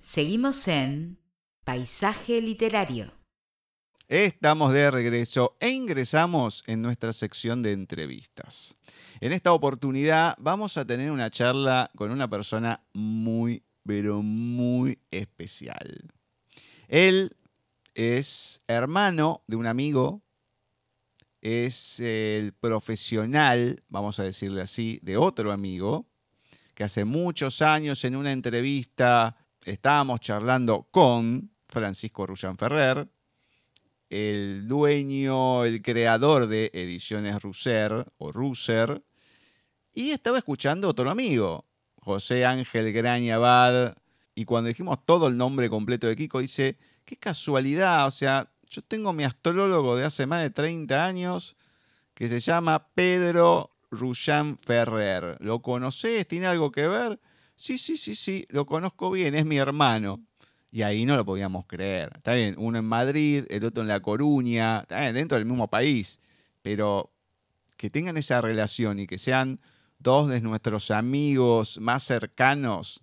Seguimos en Paisaje Literario. Estamos de regreso e ingresamos en nuestra sección de entrevistas. En esta oportunidad vamos a tener una charla con una persona muy, pero muy especial. Él es hermano de un amigo, es el profesional, vamos a decirle así, de otro amigo, que hace muchos años en una entrevista estábamos charlando con Francisco Rullán Ferrer, el dueño, el creador de Ediciones Russer o Russer, y estaba escuchando otro amigo, José Ángel Graña Abad, y cuando dijimos todo el nombre completo de Kiko, dice, qué casualidad, o sea, yo tengo mi astrólogo de hace más de 30 años que se llama Pedro Rullán Ferrer. ¿Lo conoces? ¿Tiene algo que ver? Sí, sí, sí, sí, lo conozco bien, es mi hermano. Y ahí no lo podíamos creer. Está bien, uno en Madrid, el otro en La Coruña, está bien, dentro del mismo país. Pero que tengan esa relación y que sean dos de nuestros amigos más cercanos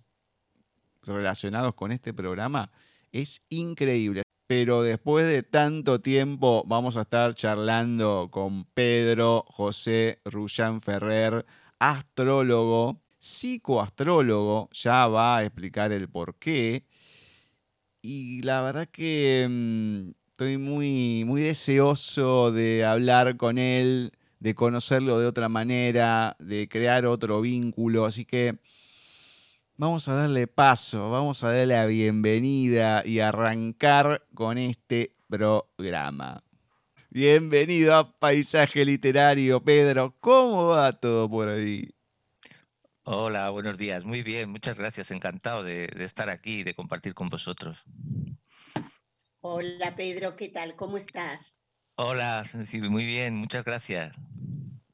relacionados con este programa es increíble. Pero después de tanto tiempo vamos a estar charlando con Pedro José Rullán Ferrer, astrólogo, psicoastrólogo, ya va a explicar el por qué y la verdad que mm, estoy muy, muy deseoso de hablar con él, de conocerlo de otra manera, de crear otro vínculo. Así que vamos a darle paso, vamos a darle la bienvenida y arrancar con este programa. Bienvenido a Paisaje Literario, Pedro. ¿Cómo va todo por ahí? Hola, buenos días. Muy bien, muchas gracias. Encantado de, estar aquí y de compartir con vosotros. Hola, Pedro, ¿qué tal? ¿Cómo estás? Hola, muy bien, muchas gracias.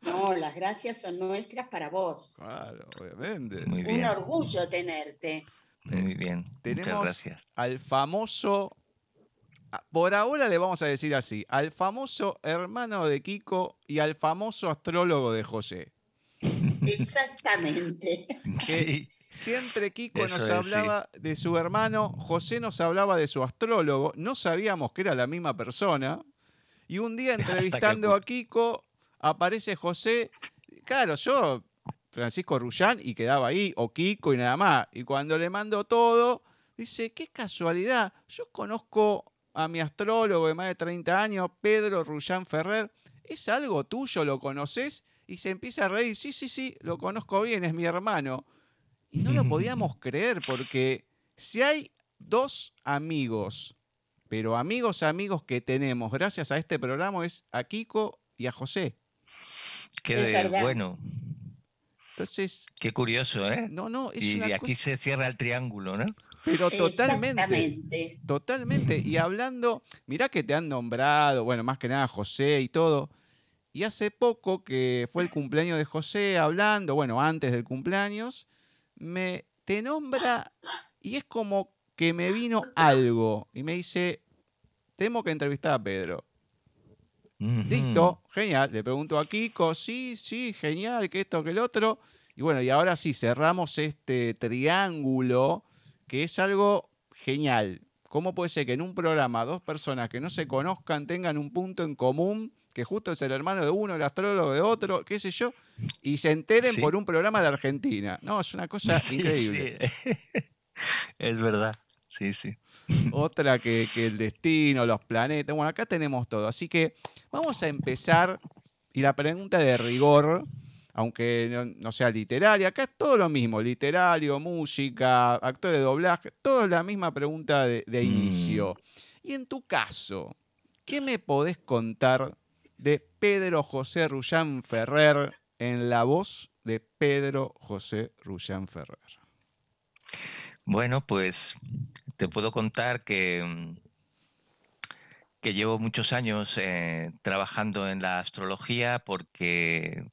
No, las gracias son nuestras para vos. Claro, obviamente. Muy bien. Un orgullo tenerte. Muy bien, Tenemos muchas gracias. Al famoso, por ahora le vamos a decir así, al famoso hermano de Kiko y al famoso astrólogo de José. Exactamente. siempre Kiko nos hablaba de su hermano, José nos hablaba de su astrólogo, no sabíamos que era la misma persona. Y un día entrevistando a Kiko, aparece José. Claro, yo, Francisco Rullán, y quedaba ahí, o Kiko y nada más. Y cuando le mando todo, dice, qué casualidad, yo conozco a mi astrólogo de más de 30 años, Pedro Rullán Ferrer. ¿Es algo tuyo? ¿Lo conoces? Y se empieza a reír, sí, sí, sí, lo conozco bien, es mi hermano. Y no lo podíamos creer porque si hay dos amigos, pero amigos, amigos que tenemos gracias a este programa es a Kiko y a José. Qué bueno. Entonces. Qué curioso, ¿eh? No, no, y, aquí se cierra el triángulo, ¿no? Pero totalmente. Totalmente. Y hablando, mirá que te han nombrado, bueno, más que nada José y todo. Y hace poco, que fue el cumpleaños de José, hablando, bueno, antes del cumpleaños, me te nombra y es como que me vino algo y me dice, tengo que entrevistar a Pedro. Listo, genial. Le pregunto a Kiko, sí, sí, genial, que esto, que el otro. Y bueno, y ahora sí, cerramos este triángulo, que es algo genial. ¿Cómo puede ser que en un programa dos personas que no se conozcan tengan un punto en común que justo es el hermano de uno, el astrólogo de otro, qué sé yo, y se enteren por un programa de Argentina. No, es una cosa increíble. es verdad, sí, sí. Otra que, el destino, los planetas. Bueno, acá tenemos todo. Así que vamos a empezar. Y la pregunta de rigor, aunque no, sea literaria, acá es todo lo mismo: literario, música, actor de doblaje, todo es la misma pregunta de, mm. inicio. Y en tu caso, ¿qué me podés contar de Pedro José Rullán Ferrer en la voz de Pedro José Rullán Ferrer. Bueno, pues te puedo contar que, que llevo muchos años eh, trabajando en la astrología porque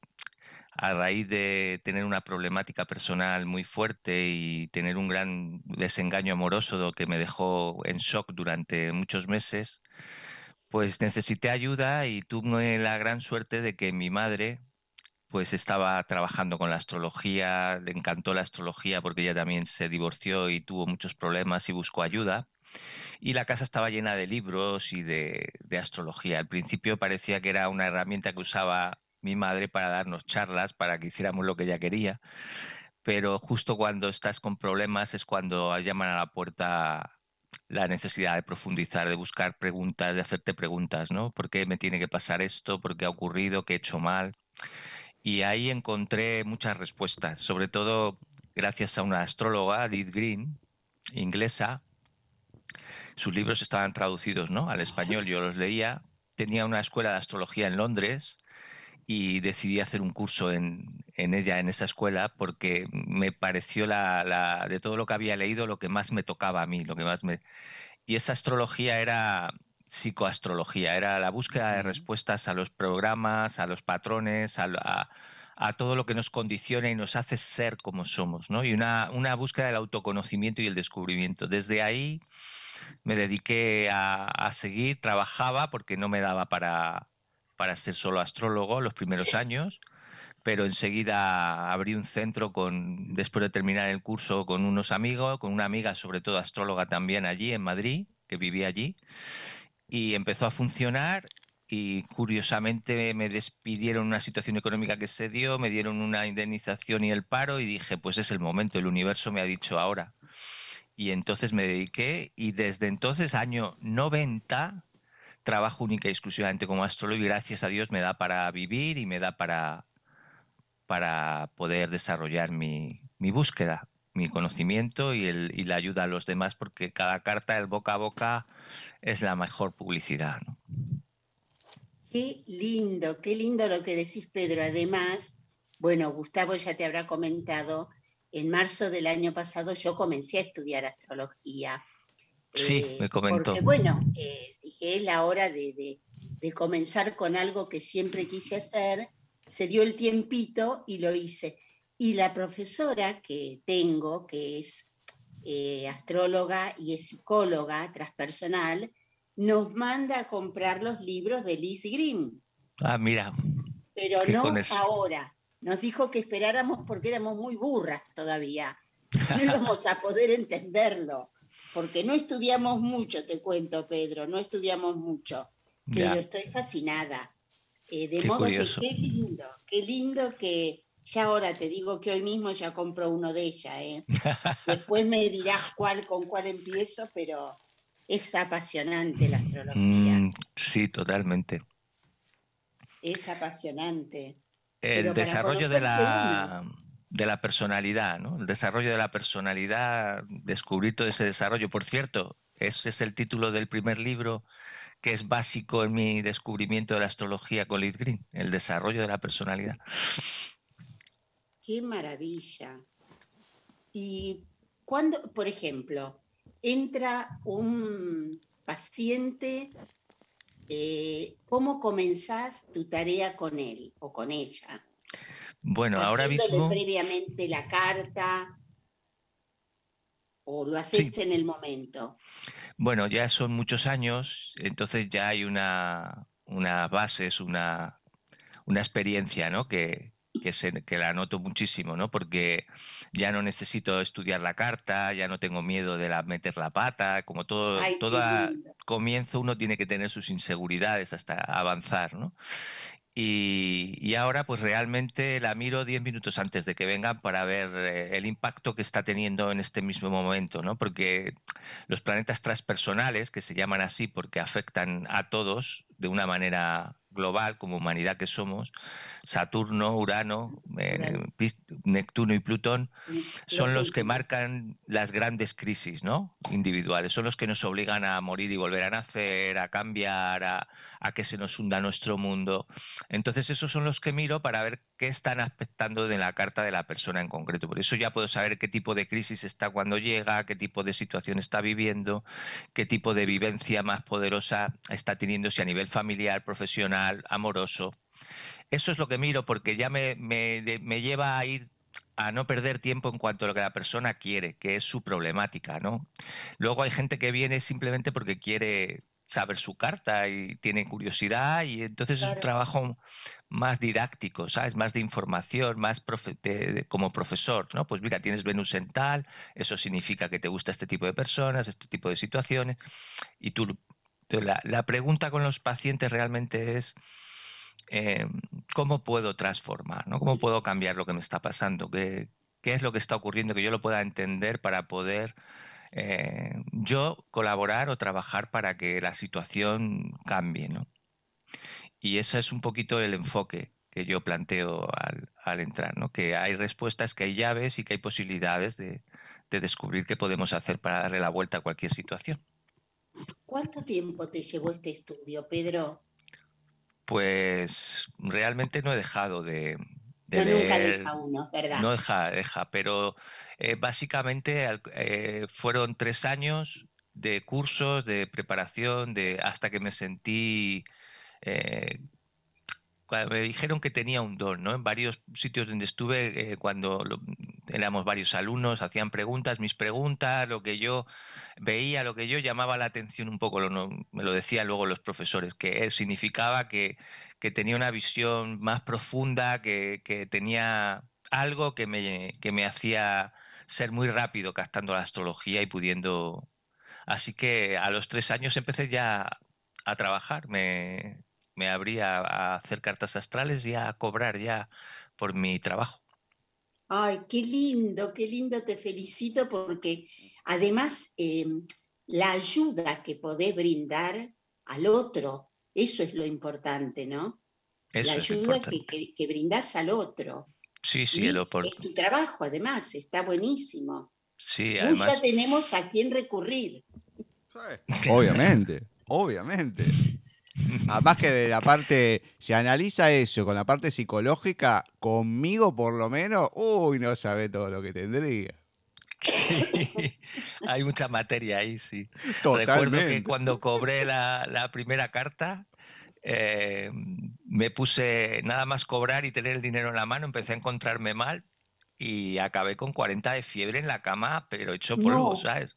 a raíz de tener una problemática personal muy fuerte y tener un gran desengaño amoroso que me dejó en shock durante muchos meses, pues necesité ayuda y tuve la gran suerte de que mi madre pues estaba trabajando con la astrología, le encantó la astrología porque ella también se divorció y tuvo muchos problemas y buscó ayuda. Y la casa estaba llena de libros y de, de astrología. Al principio parecía que era una herramienta que usaba mi madre para darnos charlas, para que hiciéramos lo que ella quería. Pero justo cuando estás con problemas es cuando llaman a la puerta la necesidad de profundizar, de buscar preguntas, de hacerte preguntas, ¿no? ¿Por qué me tiene que pasar esto? ¿Por qué ha ocurrido? ¿Qué he hecho mal? Y ahí encontré muchas respuestas, sobre todo gracias a una astróloga, Liz Green, inglesa. Sus libros estaban traducidos ¿no? al español, yo los leía. Tenía una escuela de astrología en Londres y decidí hacer un curso en, en ella, en esa escuela, porque me pareció la, la, de todo lo que había leído lo que más me tocaba a mí, lo que más me... Y esa astrología era psicoastrología, era la búsqueda de respuestas a los programas, a los patrones, a, a, a, todo lo que nos condiciona y nos hace ser como somos, ¿no? Y una, una búsqueda del autoconocimiento y el descubrimiento. Desde ahí me dediqué a, a seguir, trabajaba porque no me daba para, para ser solo astrólogo los primeros años, pero enseguida abrí un centro con, después de terminar el curso con unos amigos, con una amiga, sobre todo astróloga también allí en Madrid, que vivía allí, y empezó a funcionar y curiosamente me despidieron una situación económica que se dio, me dieron una indemnización y el paro y dije, pues es el momento, el universo me ha dicho ahora. Y entonces me dediqué y desde entonces, año 90, trabajo única y exclusivamente como astrólogo y gracias a Dios me da para vivir y me da para, para poder desarrollar mi, mi búsqueda mi conocimiento y, el, y, la ayuda a los demás, porque cada carta, el boca a boca, es la mejor publicidad. Qué lindo, qué lindo lo que decís, Pedro. Además, bueno, Gustavo ya te habrá comentado, en marzo del año pasado yo comencé a estudiar astrología. Sí, eh, me comentó. Porque, bueno, eh, dije, es la hora de, de, de comenzar con algo que siempre quise hacer. Se dio el tiempito y lo hice. Y la profesora que tengo, que es eh, astróloga y es psicóloga transpersonal, nos manda a comprar los libros de Liz Green. Ah, mira. Pero no ahora. Nos dijo que esperáramos porque éramos muy burras todavía. No íbamos a poder entenderlo. Porque no estudiamos mucho, te cuento, Pedro, no estudiamos mucho. Pero estoy fascinada. Eh, de qué modo curioso. que qué lindo, qué lindo que ya ahora te digo que hoy mismo ya compro uno de ella. ¿eh? Después me dirás cuál, con cuál empiezo, pero es apasionante la astrología. Mm, sí, totalmente. Es apasionante. El pero desarrollo de la, de la personalidad, ¿no? El desarrollo de la personalidad, descubrir todo ese desarrollo. Por cierto, ese es el título del primer libro que es básico en mi descubrimiento de la astrología con Liz Green, el desarrollo de la personalidad. Qué maravilla. Y cuando, por ejemplo, entra un paciente, eh, ¿cómo comenzás tu tarea con él o con ella? Bueno, ahora mismo... previamente la carta o lo haces sí. en el momento? Bueno, ya son muchos años, entonces ya hay una, una base, es una, una experiencia, ¿no? Que, que, se, que, la noto muchísimo, ¿no? Porque ya no necesito estudiar la carta, ya no tengo miedo de la, meter la pata, como todo, Ay, toda comienzo uno tiene que tener sus inseguridades hasta avanzar, ¿no? Y, ahora pues realmente la miro 10 minutos antes de que vengan para ver eh, el impacto que está teniendo en este mismo momento, ¿no? Porque los planetas transpersonales, que se llaman así porque afectan a todos de una manera global como humanidad que somos, Saturno, Urano, eh, Neptuno y Plutón, son los que marcan las grandes crisis ¿no? individuales, son los que nos obligan a morir y volver a nacer, a cambiar, a, a, que se nos hunda nuestro mundo. Entonces esos son los que miro para ver qué están afectando de la carta de la persona en concreto. Por eso ya puedo saber qué tipo de crisis está cuando llega, qué tipo de situación está viviendo, qué tipo de vivencia más poderosa está teniendo, si a nivel familiar, profesional, amoroso. Eso es lo que miro porque ya me, me, me lleva a ir a no perder tiempo en cuanto a lo que la persona quiere, que es su problemática, ¿no? Luego hay gente que viene simplemente porque quiere saber su carta y tiene curiosidad y entonces es un trabajo más didáctico, ¿sabes? Más de información, más como profesor, ¿no? Pues mira, tienes Venus en tal, eso significa que te gusta este tipo de personas, este tipo de situaciones y tú... La, la pregunta con los pacientes realmente es eh, cómo puedo transformar, ¿no? cómo puedo cambiar lo que me está pasando, qué, qué es lo que está ocurriendo, que yo lo pueda entender para poder eh, yo colaborar o trabajar para que la situación cambie. ¿no? Y ese es un poquito el enfoque que yo planteo al, entrar, ¿no? que hay respuestas, que hay llaves y que hay posibilidades de, de descubrir qué podemos hacer para darle la vuelta a cualquier situación. ¿Cuánto tiempo te llevó este estudio, Pedro? Pues realmente no he dejado de, no, nunca deja uno, ¿verdad? No deja, deja, pero eh, básicamente eh, fueron tres años de cursos, de preparación, de hasta que me sentí eh, me dijeron que tenía un don, ¿no? En varios sitios donde estuve, eh, cuando éramos varios alumnos, hacían preguntas, mis preguntas, lo que yo veía, lo que yo llamaba la atención un poco, me lo decían luego los profesores, que significaba que, tenía una visión más profunda, que, tenía algo que me, que me hacía ser muy rápido captando la astrología y pudiendo... Así que a los tres años empecé ya a trabajar, me, me abría a hacer cartas astrales y a cobrar ya por mi trabajo. Ay, qué lindo, qué lindo, te felicito porque además em, la ayuda que podés brindar al otro, eso es lo importante, ¿no? la ayuda que, que, brindás al otro. Sí, sí, el Es tu trabajo, además, está buenísimo. Sí, además. ya tenemos a quién recurrir. Obviamente, obviamente. Además que de la parte, se analiza eso con la parte psicológica, conmigo por lo menos, uy, no sabe todo lo que tendría. hay mucha materia ahí, sí. Recuerdo que cuando cobré la, primera carta, eh, me puse nada más cobrar y tener el dinero en la mano, empecé a encontrarme mal y acabé con 40 de fiebre en la cama, pero hecho polvo, ¿sabes?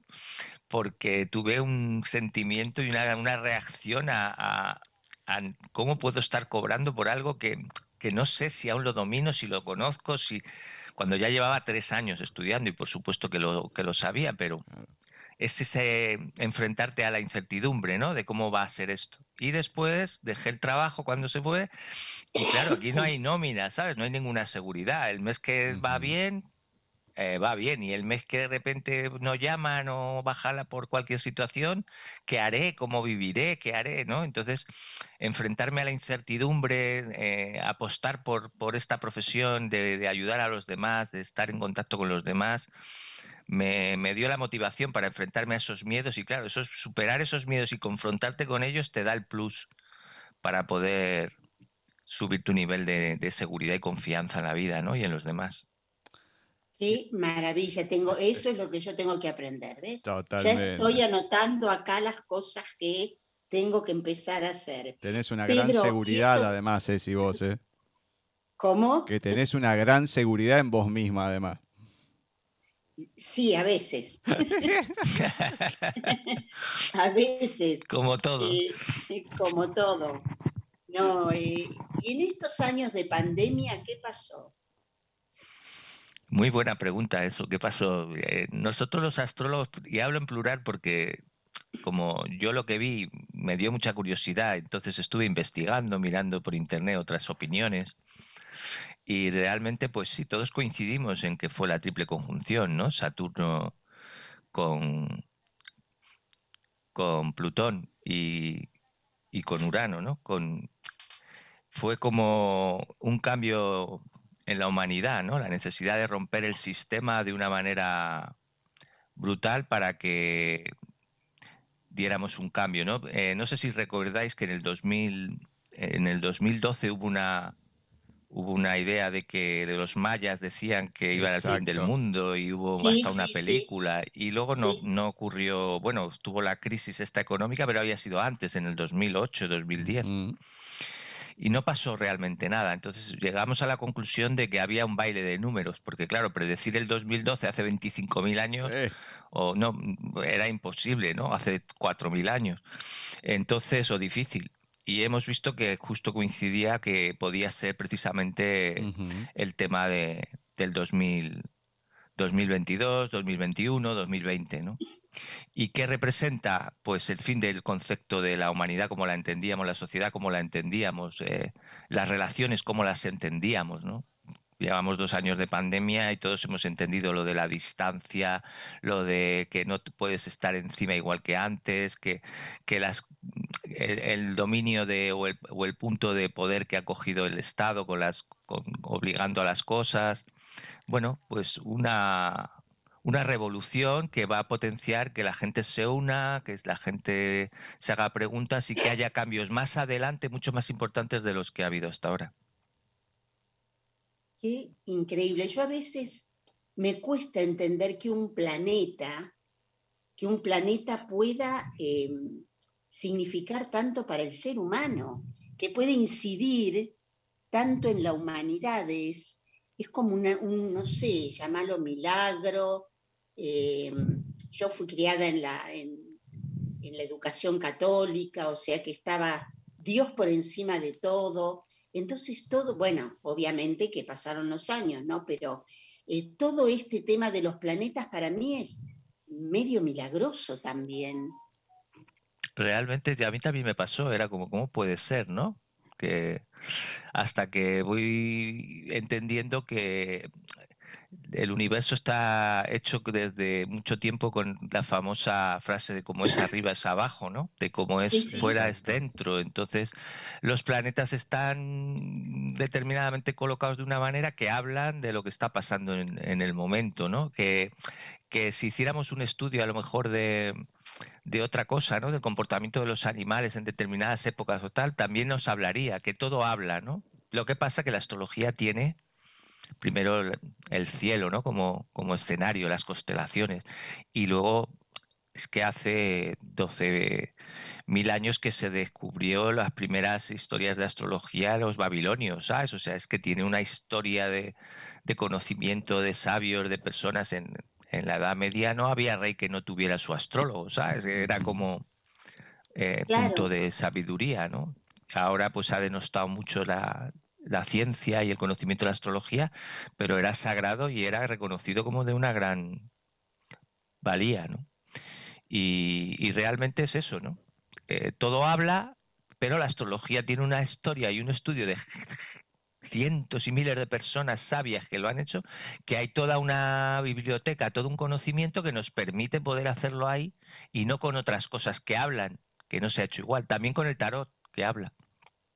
Porque tuve un sentimiento y una, una reacción a, cómo puedo estar cobrando por algo que, que, no sé si aún lo domino, si lo conozco, si cuando ya llevaba tres años estudiando y por supuesto que lo, que lo sabía, pero es ese enfrentarte a la incertidumbre, ¿no? De cómo va a ser esto. Y después dejé el trabajo cuando se fue y claro, aquí no hay nómina, ¿sabes? No hay ninguna seguridad. El mes que va bien, eh, va bien y el mes que de repente no llaman o bajala por cualquier situación, ¿qué haré? ¿Cómo viviré? ¿Qué haré? ¿no? Entonces, enfrentarme a la incertidumbre, eh, apostar por, por esta profesión de, ayudar a los demás, de estar en contacto con los demás, me, me, dio la motivación para enfrentarme a esos miedos y claro, esos, superar esos miedos y confrontarte con ellos te da el plus para poder subir tu nivel de, de seguridad y confianza en la vida ¿no? y en los demás. Qué maravilla, tengo, eso es lo que yo tengo que aprender, ¿ves? Ya estoy anotando acá las cosas que tengo que empezar a hacer. Tenés una gran seguridad además, eh, si vos, ¿eh? ¿Cómo? Que tenés una gran seguridad en vos misma además. Sí, a veces. a veces. Como todo. Eh, como todo. No, eh, y en estos años de pandemia, ¿qué pasó? Muy buena pregunta eso. ¿Qué pasó? Eh, nosotros los astrólogos, y hablo en plural porque como yo lo que vi me dio mucha curiosidad, entonces estuve investigando, mirando por internet otras opiniones. Y realmente, pues sí, todos coincidimos en que fue la triple conjunción, ¿no? Saturno con, con Plutón y, y con Urano, ¿no? Con, fue como un cambio en la humanidad, ¿no? La necesidad de romper el sistema de una manera brutal para que diéramos un cambio, ¿no? Eh, no sé si recordáis que en el 2000, en el 2012 hubo una hubo una idea de que los mayas decían que iba al fin del mundo y hubo hasta una película y luego no, no ocurrió, bueno, tuvo la crisis esta económica, pero había sido antes, en el 2008, 2010. Y no pasó realmente nada. Entonces llegamos a la conclusión de que había un baile de números, porque claro, predecir el 2012 hace 25.000 años o no era imposible, ¿no? Hace 4.000 años. Entonces, o difícil. Y hemos visto que justo coincidía que podía ser precisamente el tema de, del 2000, 2022, 2021, 2020, ¿no? ¿Y qué representa? Pues el fin del concepto de la humanidad como la entendíamos, la sociedad como la entendíamos, eh, las relaciones como las entendíamos, ¿no? Llevamos dos años de pandemia y todos hemos entendido lo de la distancia, lo de que no puedes estar encima igual que antes, que, que el, dominio de, o, el, punto de poder que ha cogido el Estado con las, obligando a las cosas. Bueno, pues una, una revolución que va a potenciar que la gente se una, que la gente se haga preguntas y que haya cambios más adelante mucho más importantes de los que ha habido hasta ahora. Qué increíble. Yo a veces me cuesta entender que un planeta, que un planeta pueda em, significar tanto para el ser humano, que puede incidir tanto en la humanidad. Es, como un, no sé, llamarlo milagro, eh, yo fui criada en la, en, la educación católica, o sea que estaba Dios por encima de todo. Entonces todo, bueno, obviamente que pasaron los años, ¿no? Pero eh, todo este tema de los planetas para mí es medio milagroso también. Realmente a mí también me pasó, era como, ¿cómo puede ser, no? Que hasta que voy entendiendo que el universo está hecho desde mucho tiempo con la famosa frase de cómo es arriba es abajo, ¿no? De cómo es fuera es dentro. Entonces, los planetas están determinadamente colocados de una manera que hablan de lo que está pasando en, el momento, ¿no? Que, que si hiciéramos un estudio a lo mejor de, de otra cosa, ¿no? Del comportamiento de los animales en determinadas épocas o tal, también nos hablaría, que todo habla, ¿no? Lo que pasa que la astrología tiene primero el cielo, ¿no? Como, como escenario, las constelaciones. Y luego es que hace 12.000 años que se descubrió las primeras historias de astrología de los babilonios, ¿sabes? O sea, es que tiene una historia de, conocimiento de sabios, de personas en, en, la Edad Media. No había rey que no tuviera su astrólogo, ¿sabes? Era como eh, punto de sabiduría, ¿no? Ahora pues ha denostado mucho la, la ciencia y el conocimiento de la astrología, pero era sagrado y era reconocido como de una gran valía, ¿no? Y, realmente es eso, ¿no? Eh, todo habla, pero la astrología tiene una historia y un estudio de cientos y miles de personas sabias que lo han hecho, que hay toda una biblioteca, todo un conocimiento que nos permite poder hacerlo ahí y no con otras cosas que hablan, que no se ha hecho igual, también con el tarot que habla.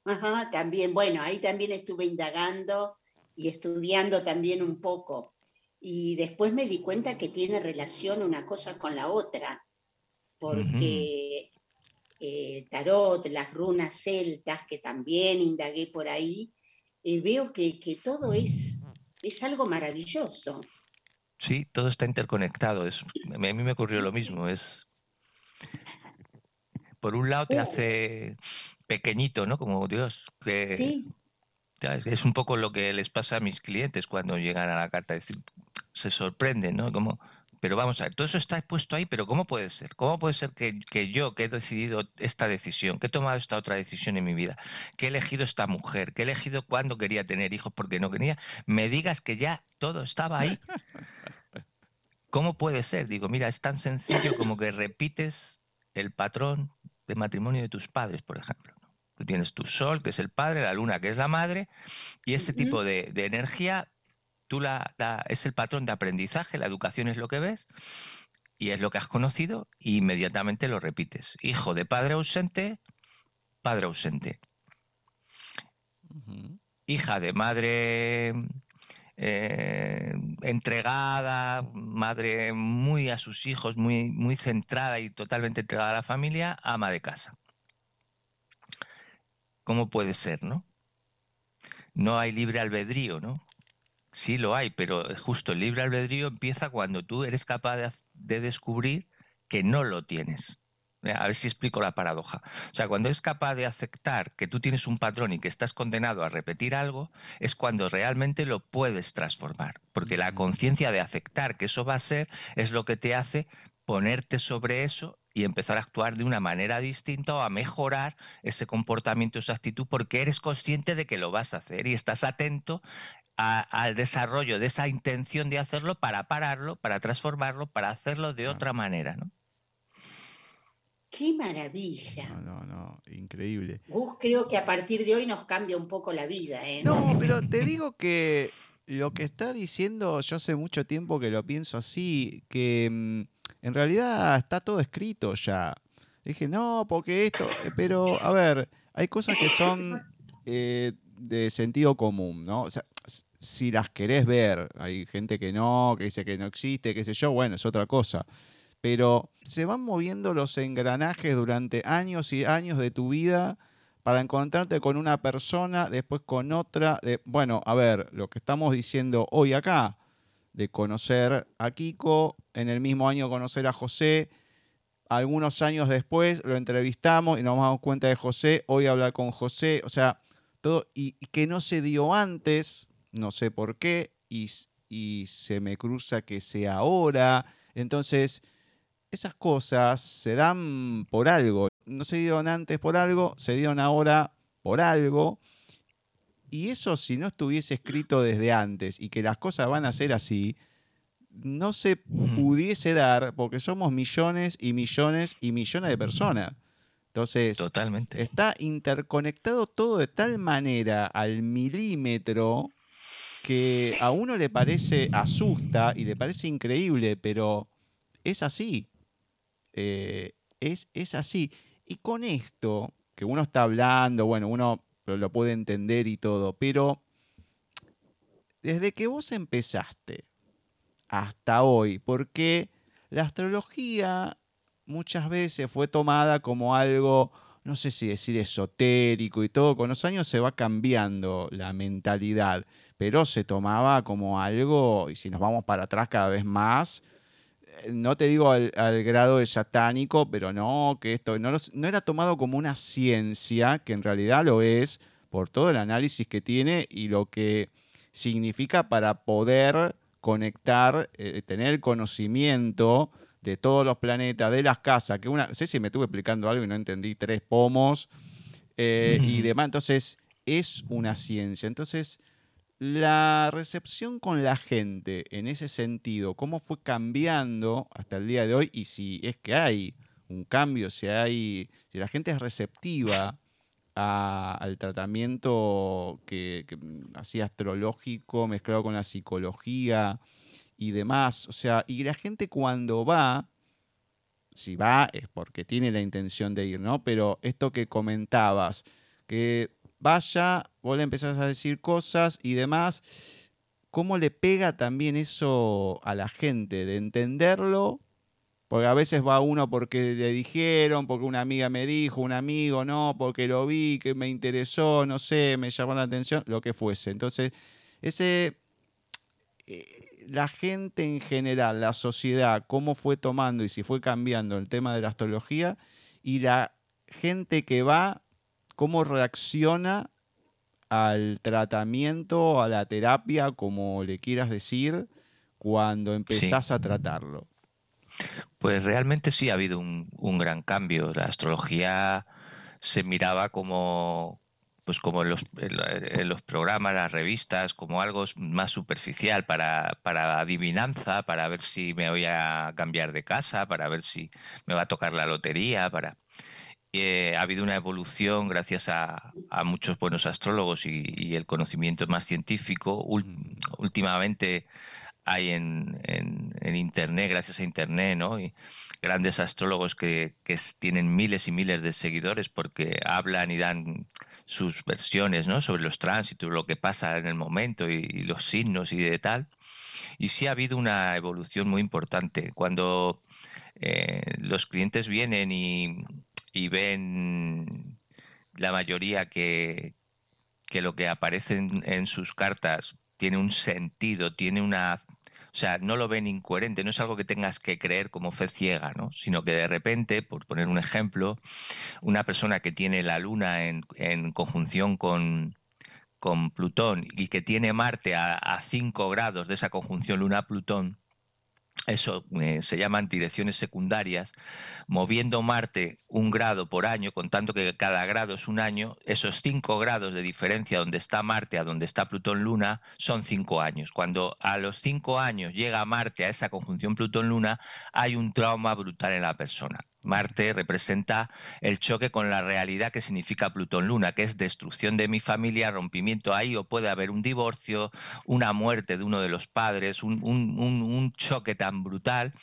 Ajá, también, bueno, ahí también estuve indagando y estudiando también un poco. Y después me di cuenta que tiene relación una cosa con la otra, porque el eh, tarot, las runas celtas, que también indagué por ahí, eh, veo que, todo es, es algo maravilloso. Sí, todo está interconectado. Es, a mí me ocurrió lo mismo. Es, por un lado te uh. hace pequeñito, ¿no? Como Dios. Que, sí. Es un poco lo que les pasa a mis clientes cuando llegan a la carta, decir, se sorprenden, ¿no? Como, pero vamos a ver, todo eso está puesto ahí, pero ¿cómo puede ser? ¿Cómo puede ser que, que, yo, que he decidido esta decisión, que he tomado esta otra decisión en mi vida, que he elegido esta mujer, que he elegido cuándo quería tener hijos porque no quería, me digas que ya todo estaba ahí? ¿Cómo puede ser? Digo, mira, es tan sencillo como que repites el patrón de matrimonio de tus padres, por ejemplo. Tú tienes tu sol, que es el padre, la luna, que es la madre, y ese tipo de, energía, tú la, es el patrón de aprendizaje, la educación es lo que ves y es lo que has conocido, y inmediatamente lo repites. Hijo de padre ausente, padre ausente. Hija de madre eh, entregada, madre muy a sus hijos, muy, muy centrada y totalmente entregada a la familia, ama de casa. ¿Cómo puede ser, no? No hay libre albedrío, ¿no? Sí lo hay, pero justo el libre albedrío empieza cuando tú eres capaz de, descubrir que no lo tienes. A ver si explico la paradoja. O sea, cuando es capaz de aceptar que tú tienes un patrón y que estás condenado a repetir algo, es cuando realmente lo puedes transformar. Porque la conciencia de aceptar que eso va a ser es lo que te hace ponerte sobre eso y empezar a actuar de una manera distinta o a mejorar ese comportamiento, esa actitud, porque eres consciente de que lo vas a hacer y estás atento al desarrollo de esa intención de hacerlo para pararlo, para transformarlo, para hacerlo de otra manera. ¿no? Qué maravilla. No, no, no, increíble. Gus, creo que a partir de hoy nos cambia un poco la vida. ¿eh? No, pero te digo que lo que está diciendo, yo hace mucho tiempo que lo pienso así, que mm, en realidad está todo escrito ya. Dije, no, porque esto, eh, pero a ver, hay cosas que son eh, de sentido común, ¿no? O sea, si las querés ver, hay gente que no, que dice que no existe, qué sé yo, bueno, es otra cosa pero se van moviendo los engranajes durante años y años de tu vida para encontrarte con una persona, después con otra. bueno, a ver, lo que estamos diciendo hoy acá, de conocer a Kiko, en el mismo año conocer a José, algunos años después lo entrevistamos y nos damos cuenta de José, hoy hablar con José, o sea, todo, y, que no se dio antes, no sé por qué, y, y se me cruza que sea ahora. Entonces, esas cosas se dan por algo. No se dieron antes por algo, se dieron ahora por algo. Y eso si no estuviese escrito desde antes y que las cosas van a ser así, no se pudiese dar porque somos millones y millones y millones de personas. Entonces, Totalmente. está interconectado todo de tal manera al milímetro que a uno le parece asusta y le parece increíble, pero es así. Eh, es, es así. Y con esto, que uno está hablando, bueno, uno lo puede entender y todo, pero desde que vos empezaste hasta hoy, porque la astrología muchas veces fue tomada como algo, no sé si decir esotérico y todo, con los años se va cambiando la mentalidad, pero se tomaba como algo, y si nos vamos para atrás cada vez más, no te digo al, grado de satánico, pero no, que esto no, no, era tomado como una ciencia, que en realidad lo es, por todo el análisis que tiene y lo que significa para poder conectar, eh, tener conocimiento de todos los planetas, de las casas, que una, sé si me estuve explicando algo y no entendí tres pomos eh, y demás, entonces es una ciencia. Entonces, la recepción con la gente en ese sentido, cómo fue cambiando hasta el día de hoy y si es que hay un cambio, si hay, si la gente es receptiva al tratamiento que, así astrológico mezclado con la psicología y demás, o sea, y la gente cuando va, si va es porque tiene la intención de ir, ¿no? Pero esto que comentabas, que vaya, vos le empezás a decir cosas y demás. ¿Cómo le pega también eso a la gente de entenderlo? Porque a veces va uno porque le dijeron, porque una amiga me dijo, un amigo, no, porque lo vi, que me interesó, no sé, me llamó la atención, lo que fuese. Entonces, ese, eh, la gente en general, la sociedad, cómo fue tomando y si fue cambiando el tema de la astrología y la gente que va cómo reacciona al tratamiento, a la terapia, como le quieras decir, cuando empezás a tratarlo. Pues realmente sí ha habido un, gran cambio. La astrología se miraba como, pues como en los, en los, programas, las revistas, como algo más superficial para, para, adivinanza, para ver si me voy a cambiar de casa, para ver si me va a tocar la lotería, para... Eh, ha habido una evolución gracias a, muchos buenos astrólogos y, el conocimiento más científico. últimamente hay en, Internet, gracias a Internet, ¿no? Y grandes astrólogos que, tienen miles y miles de seguidores porque hablan y dan sus versiones ¿no? sobre los tránsitos, lo que pasa en el momento y, los signos y de tal. Y sí ha habido una evolución muy importante. Cuando eh, los clientes vienen y, y ven la mayoría que, que lo que aparece en, sus cartas tiene un sentido, tiene una O sea, no lo ven incoherente, no es algo que tengas que creer como fe ciega, ¿no? Sino que de repente, por poner un ejemplo, una persona que tiene la Luna en, conjunción con, con Plutón y que tiene Marte a 5 grados de esa conjunción Luna-Plutón, eso eh, se llaman direcciones secundarias, moviendo Marte un grado por año, contando que cada grado es un año, esos cinco grados de diferencia donde está Marte a donde está Plutón-Luna son cinco años. Cuando a los cinco años llega Marte a esa conjunción Plutón-Luna, hay un trauma brutal en la persona. Marte representa el choque con la realidad que significa Plutón-Luna, que es destrucción de mi familia, rompimiento ahí, o puede haber un divorcio, una muerte de uno de los padres, un, choque tan brutal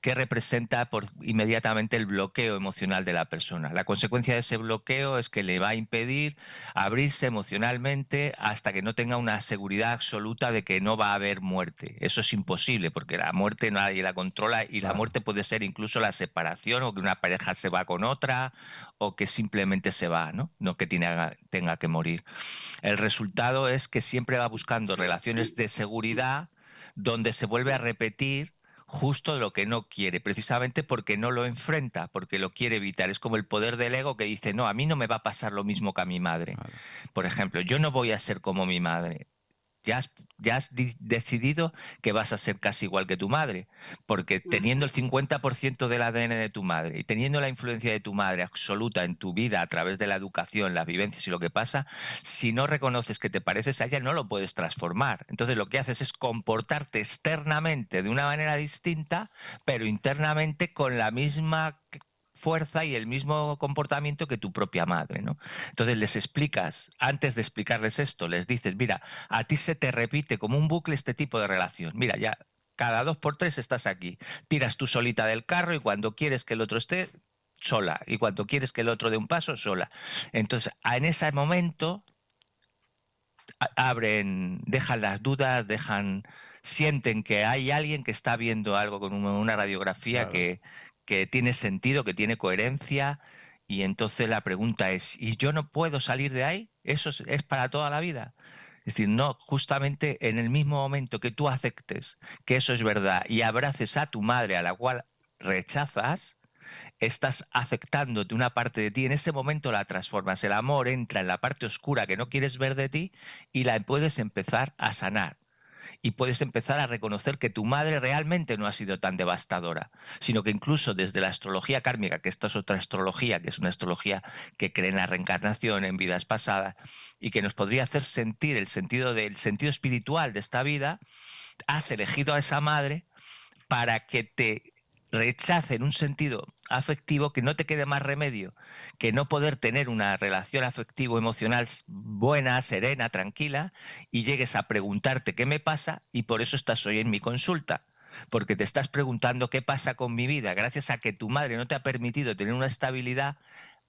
que representa por, inmediatamente el bloqueo emocional de la persona. La consecuencia de ese bloqueo es que le va a impedir abrirse emocionalmente hasta que no tenga una seguridad absoluta de que no va a haber muerte. Eso es imposible, porque la muerte nadie la controla y la muerte puede ser incluso la separación o que una pareja se va con otra o que simplemente se va, ¿no? No que tenga, tenga que morir. El resultado es que siempre va buscando relaciones de seguridad donde se vuelve a repetir justo lo que no quiere, precisamente porque no lo enfrenta, porque lo quiere evitar. Es como el poder del ego que dice, no, a mí no me va a pasar lo mismo que a mi madre. Por ejemplo, yo no voy a ser como mi madre ya has, ya has decidido que vas a ser casi igual que tu madre, porque teniendo el 50% del ADN de tu madre y teniendo la influencia de tu madre absoluta en tu vida a través de la educación, las vivencias y lo que pasa, si no reconoces que te pareces a ella, no lo puedes transformar. Entonces lo que haces es comportarte externamente de una manera distinta, pero internamente con la misma fuerza y el mismo comportamiento que tu propia madre, ¿no? Entonces les explicas, antes de explicarles esto, les dices, mira, a ti se te repite como un bucle este tipo de relación. Mira, ya cada dos por tres estás aquí. Tiras tú solita del carro y cuando quieres que el otro esté, sola. Y cuando quieres que el otro dé un paso, sola. Entonces, en ese momento abren, dejan las dudas, dejan, sienten que hay alguien que está viendo algo con una radiografía que, que tiene sentido, que tiene coherencia. Y entonces la pregunta es, ¿y yo no puedo salir de ahí? ¿Eso es, para toda la vida? Es decir, no, justamente en el mismo momento que tú aceptes que eso es verdad y abraces a tu madre a la cual rechazas, estás aceptándote una parte de ti, en ese momento la transformas, el amor entra en la parte oscura que no quieres ver de ti y la puedes empezar a sanar y puedes empezar a reconocer que tu madre realmente no ha sido tan devastadora, sino que incluso desde la astrología kármica, que esta es otra astrología, que es una astrología que cree en la reencarnación, en vidas pasadas, y que nos podría hacer sentir el sentido del sentido espiritual de esta vida, has elegido a esa madre para que te rechace en un sentido afectivo que no te quede más remedio que no poder tener una relación afectivo emocional buena, serena, tranquila y llegues a preguntarte qué me pasa y por eso estás hoy en mi consulta. Porque te estás preguntando qué pasa con mi vida. Gracias a que tu madre no te ha permitido tener una estabilidad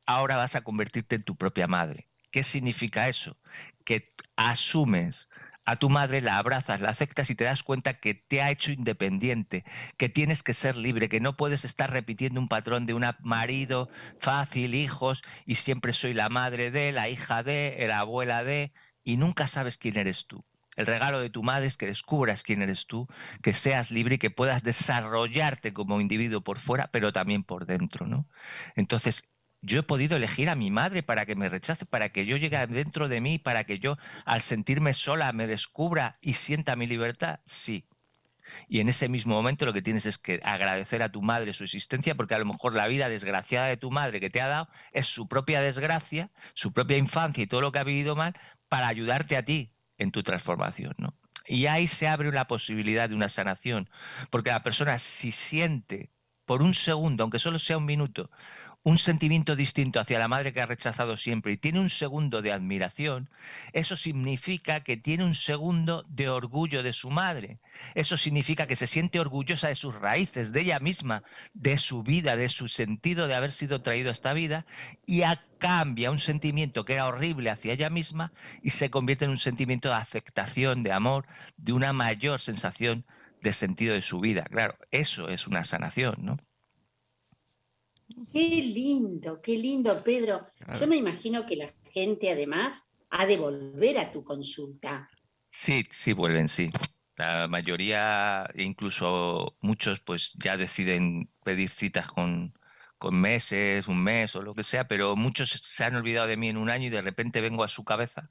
ahora vas a convertirte en tu propia madre. ¿Qué significa eso? Que asumes a tu madre, la abrazas, la aceptas y te das cuenta que te ha hecho independiente, que tienes que ser libre, que no puedes estar repitiendo un patrón de un marido fácil, hijos, y siempre soy la madre de, la hija de, la abuela de, y nunca sabes quién eres tú. El regalo de tu madre es que descubras quién eres tú, que seas libre y que puedas desarrollarte como individuo por fuera, pero también por dentro, ¿no? Entonces, yo he podido elegir a mi madre para que me rechace, para que yo llegue dentro de mí, para que yo al sentirme sola me descubra y sienta mi libertad. Sí. Y en ese mismo momento lo que tienes es que agradecer a tu madre su existencia, porque a lo mejor la vida desgraciada de tu madre que te ha dado es su propia desgracia, su propia infancia y todo lo que ha vivido mal, para ayudarte a ti en tu transformación, ¿no? Y ahí se abre la posibilidad de una sanación, porque la persona si siente por un segundo, aunque solo sea un minuto, un sentimiento distinto hacia la madre que ha rechazado siempre y tiene un segundo de admiración, eso significa que tiene un segundo de orgullo de su madre. Eso significa que se siente orgullosa de sus raíces, de ella misma, de su vida, de su sentido de haber sido traído a esta vida y cambia un sentimiento que era horrible hacia ella misma y se convierte en un sentimiento de aceptación, de amor, de una mayor sensación de sentido de su vida. Claro, eso es una sanación, ¿no? Qué lindo, qué lindo, Pedro. Yo me imagino que la gente además ha de volver a tu consulta. Sí, sí vuelven, sí. La mayoría, incluso muchos, pues ya deciden pedir citas con, con meses, un mes o lo que sea, pero muchos se han olvidado de mí en un año y de repente vengo a su cabeza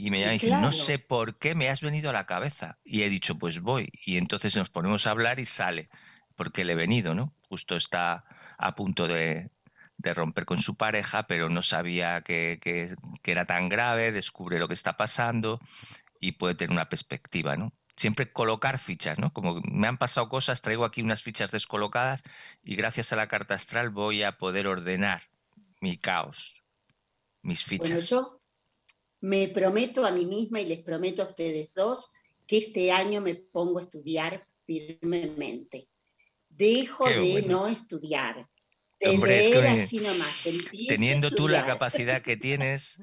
y me llaman y dicen, no sé por qué me has venido a la cabeza. Y he dicho, pues voy. Y entonces nos ponemos a hablar y sale, porque le he venido, ¿no? Justo está a punto de, romper con su pareja, pero no sabía que, que, era tan grave, descubre lo que está pasando y puede tener una perspectiva, ¿no? Siempre colocar fichas, ¿no? Como me han pasado cosas, traigo aquí unas fichas descolocadas y gracias a la carta astral voy a poder ordenar mi caos, mis fichas me prometo a mí misma y les prometo a ustedes dos que este año me pongo a estudiar firmemente. Dejo de no estudiar. Hombre, así nomás, teniendo tú la capacidad que tienes,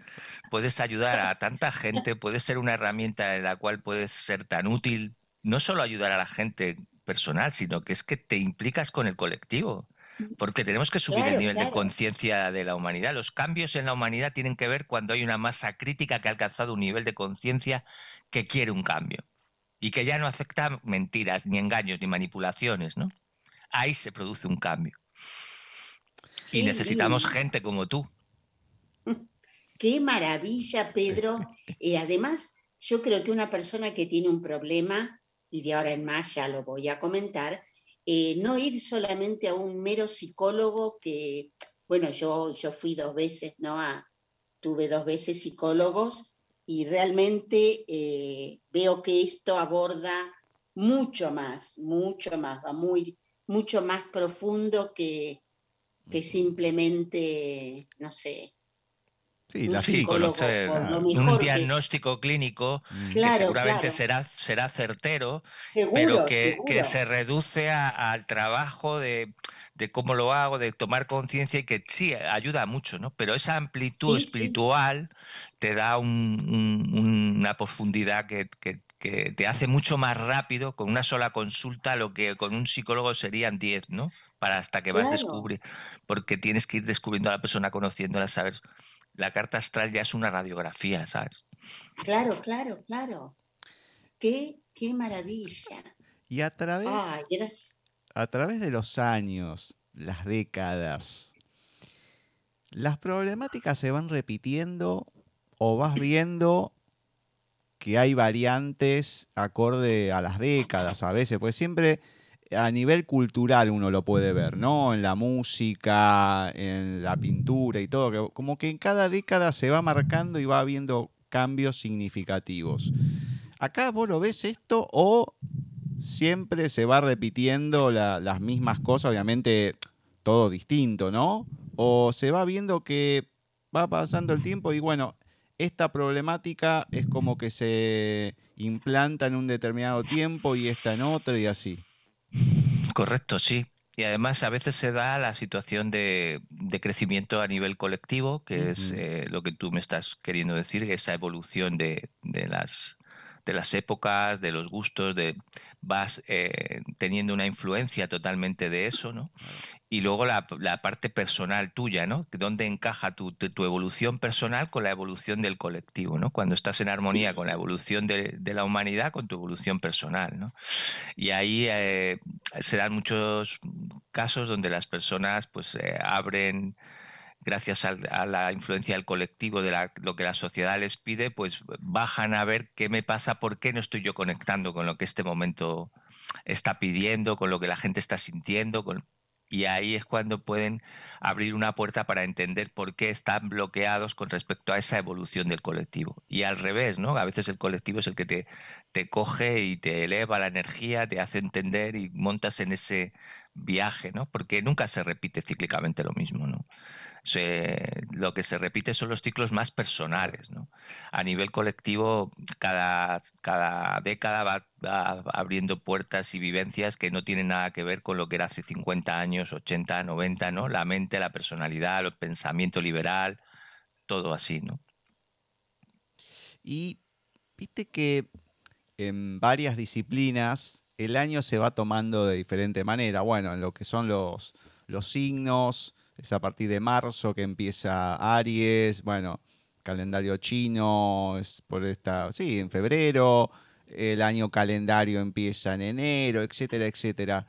puedes ayudar a tanta gente, puedes ser una herramienta en la cual puedes ser tan útil, no solo ayudar a la gente personal, sino que es que te implicas con el colectivo. Porque tenemos que subir el nivel de conciencia de la humanidad. Los cambios en la humanidad tienen que ver cuando hay una masa crítica que ha alcanzado un nivel de conciencia que quiere un cambio y que ya no acepta mentiras, ni engaños, ni manipulaciones, ¿no? Ahí se produce un cambio. Y necesitamos gente como tú. Qué maravilla, Pedro. Y eh, además, yo creo que una persona que tiene un problema, y de ahora en más ya lo voy a comentar, eh, no ir solamente a un mero psicólogo que, bueno, yo, yo fui dos veces, ¿no? tuve dos veces psicólogos y realmente eh, veo que esto aborda mucho más, mucho más, va muy, mucho más profundo que, que simplemente, no sé, Sí, la conocer un diagnóstico clínico mm. que seguramente será, será certero, pero que, se reduce al trabajo de, cómo lo hago, de tomar conciencia y que sí, ayuda mucho, ¿no? Pero esa amplitud espiritual te da una profundidad que, te hace mucho más rápido con una sola consulta lo que con un psicólogo serían 10, ¿no? Para hasta que vas a descubrir, porque tienes que ir descubriendo a la persona, conociéndola, saber la carta astral ya es una radiografía, ¿sabes? Claro, claro, claro. Qué, qué maravilla. Y a través, a través de los años, las décadas, las problemáticas se van repitiendo o vas viendo que hay variantes acorde a las décadas a veces, pues siempre a nivel cultural uno lo puede ver, ¿no? En la música, en la pintura y todo, como que en cada década se va marcando y va habiendo cambios significativos. ¿Acá vos lo ves esto o siempre se va repitiendo las mismas cosas, obviamente todo distinto, ¿no? O se va viendo que va pasando el tiempo y bueno, esta problemática es como que se implanta en un determinado tiempo y esta en otro y así. Correcto, sí. Y además a veces se da la situación de, crecimiento a nivel colectivo, que es eh, lo que tú me estás queriendo decir, esa evolución de, de las de las épocas, de los gustos, de vas eh, teniendo una influencia totalmente de eso, ¿no? Y luego la, parte personal tuya, ¿no? ¿Dónde encaja tu, tu, evolución personal con la evolución del colectivo, ¿no? Cuando estás en armonía con la evolución de, la humanidad, con tu evolución personal, ¿no? Y ahí eh, se dan muchos casos donde las personas pues eh, abren gracias a, la influencia del colectivo, de lo que la sociedad les pide, pues bajan a ver qué me pasa, por qué no estoy yo conectando con lo que este momento está pidiendo, con lo que la gente está sintiendo, y ahí es cuando pueden abrir una puerta para entender por qué están bloqueados con respecto a esa evolución del colectivo. Y al revés, ¿no? A veces el colectivo es el que te, te coge y te eleva la energía, te hace entender y montas en ese viaje, ¿no? Porque nunca se repite cíclicamente lo mismo, ¿no? Lo que se repite son los ciclos más personales. ¿no? A nivel colectivo, cada, cada década va, abriendo puertas y vivencias que no tienen nada que ver con lo que era hace 50 años, 80, 90, ¿no? La mente, la personalidad, el pensamiento liberal, todo así, ¿no? Y viste que en varias disciplinas el año se va tomando de diferente manera. Bueno, en lo que son los, los signos, es a partir de marzo que empieza Aries, bueno, calendario chino, es por esta, sí, en febrero, el año calendario empieza en enero, etcétera, etcétera.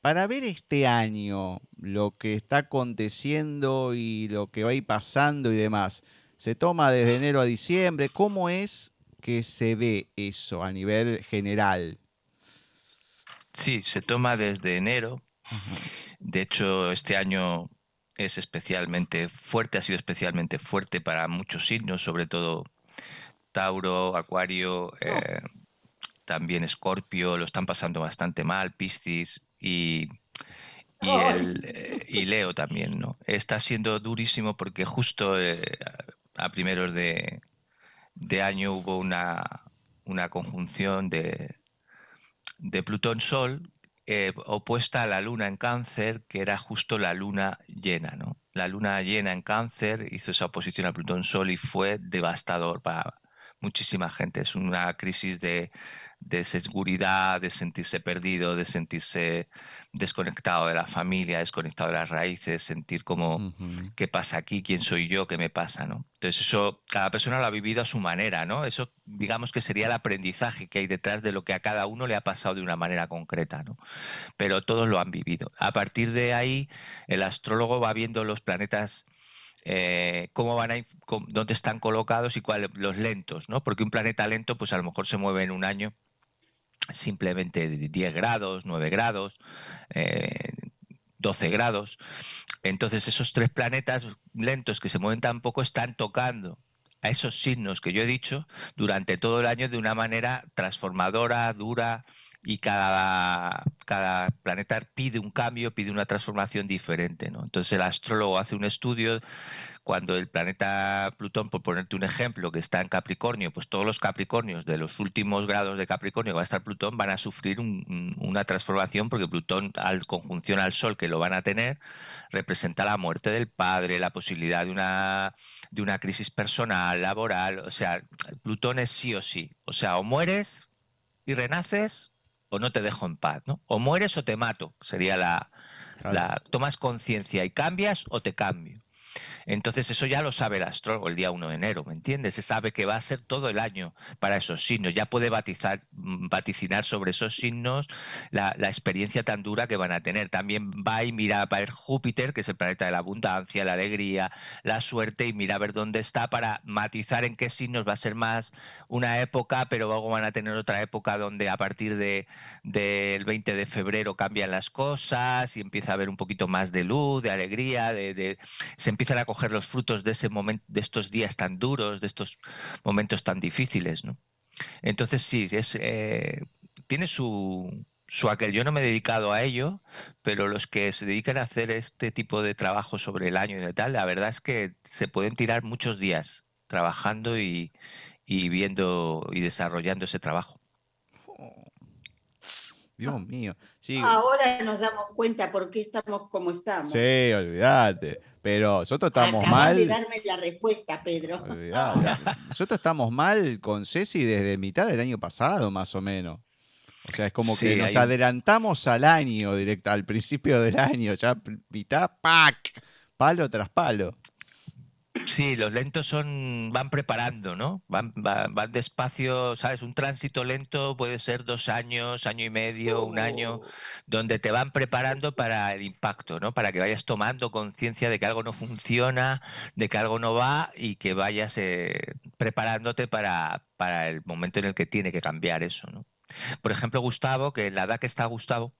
Para ver este año, lo que está aconteciendo y lo que va a ir pasando y demás, se toma desde enero a diciembre. ¿Cómo es que se ve eso a nivel general? Sí, se toma desde enero. De hecho, este año es especialmente fuerte, ha sido especialmente fuerte para muchos signos, sobre todo Tauro, Acuario, eh, también Escorpio, lo están pasando bastante mal, Piscis y, y, el, eh, y Leo también, ¿no? Está siendo durísimo porque justo eh, a primeros de, de año hubo una, una conjunción de, de Plutón-Sol eh, opuesta a la luna en cáncer, que era justo la luna llena. ¿no? La luna llena en cáncer hizo esa oposición a Plutón-Sol y fue devastador para muchísima gente. Es una crisis de, de seguridad, de sentirse perdido, de sentirse desconectado de la familia, desconectado de las raíces, sentir como qué pasa aquí, quién soy yo, qué me pasa, ¿no? Entonces eso cada persona lo ha vivido a su manera, ¿no? Eso digamos que sería el aprendizaje que hay detrás de lo que a cada uno le ha pasado de una manera concreta, ¿no? Pero todos lo han vivido. A partir de ahí el astrólogo va viendo los planetas eh, cómo van a, dónde están colocados y cuáles los lentos, ¿no? Porque un planeta lento, pues a lo mejor se mueve en un año simplemente 10 grados, 9 grados, 12 eh, grados. Entonces esos tres planetas lentos que se mueven tan poco están tocando a esos signos que yo he dicho durante todo el año de una manera transformadora, dura y cada, cada planeta pide un cambio, pide una transformación diferente. ¿no? Entonces el astrólogo hace un estudio cuando el planeta Plutón, por ponerte un ejemplo, que está en Capricornio, pues todos los Capricornios de los últimos grados de Capricornio que va a estar Plutón van a sufrir una transformación porque Plutón, al conjunción al Sol que lo van a tener, representa la muerte del padre, la posibilidad de una, de una crisis personal, laboral. O sea, Plutón es sí o sí. O sea, o mueres y renaces o no te dejo en paz, ¿no? O mueres o te mato, sería la, la tomas conciencia y cambias o te cambio. Entonces eso ya lo sabe el astrólogo el día 1 de enero, ¿me entiendes? Se sabe que va a ser todo el año para esos signos. Ya puede mm, vaticinar sobre esos signos la, experiencia tan dura que van a tener. También va y mira para ver Júpiter, que es el planeta de la abundancia, la alegría, la suerte, y mira a ver dónde está para matizar en qué signos va a ser más una época, pero luego van a tener otra época donde a partir del de, 20 de febrero cambian las cosas y empieza a haber un poquito más de luz, de alegría, de, se empiezan a coger los frutos de ese momento, de estos días tan duros, de estos momentos tan difíciles, ¿no? Entonces sí, es, eh, tiene su, su aquel. Yo no me he dedicado a ello, pero los que se dedican a hacer este tipo de trabajo sobre el año y tal, la verdad es que se pueden tirar muchos días trabajando y, y viendo y desarrollando ese trabajo. Dios mío. Ahora nos damos cuenta por qué estamos como estamos. Sí, olvídate. Pero nosotros estamos mal. de darme la respuesta, Pedro. nosotros estamos mal con Ceci desde mitad del año pasado, más o menos. O sea, es como que nos adelantamos al año, directo, al principio del año, ya mitad, ¡pac! Palo tras palo. Sí, los lentos son van preparando, ¿no? Van, van, despacio, ¿sabes? Un tránsito lento puede ser dos años, año y medio, un año, oh. donde te van preparando para el impacto, ¿no? Para que vayas tomando conciencia de que algo no funciona, de que algo no va y que vayas eh, preparándote para, para el momento en el que tiene que cambiar eso, ¿no? Por ejemplo, Gustavo, que la edad que está Gustavo,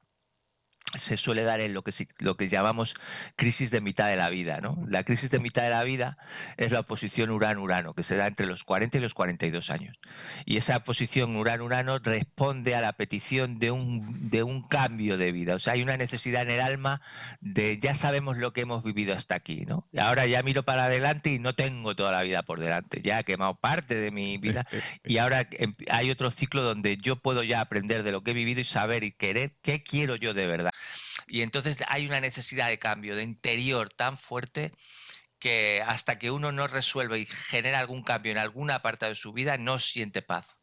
se suele dar en lo que, lo que llamamos crisis de mitad de la vida. ¿no? La crisis de mitad de la vida es la oposición Urano-Urano, que se da entre los 40 y los 42 años. Y esa oposición Urano-Urano responde a la petición de un, de un cambio de vida. O sea, hay una necesidad en el alma de ya sabemos lo que hemos vivido hasta aquí. ¿no? Y ahora ya miro para adelante y no tengo toda la vida por delante. Ya he quemado parte de mi vida y ahora em, hay otro ciclo donde yo puedo ya aprender de lo que he vivido y saber y querer qué quiero yo de verdad. Y entonces hay una necesidad de cambio de interior tan fuerte que hasta que uno no resuelve y genera algún cambio en alguna parte de su vida, no siente paz.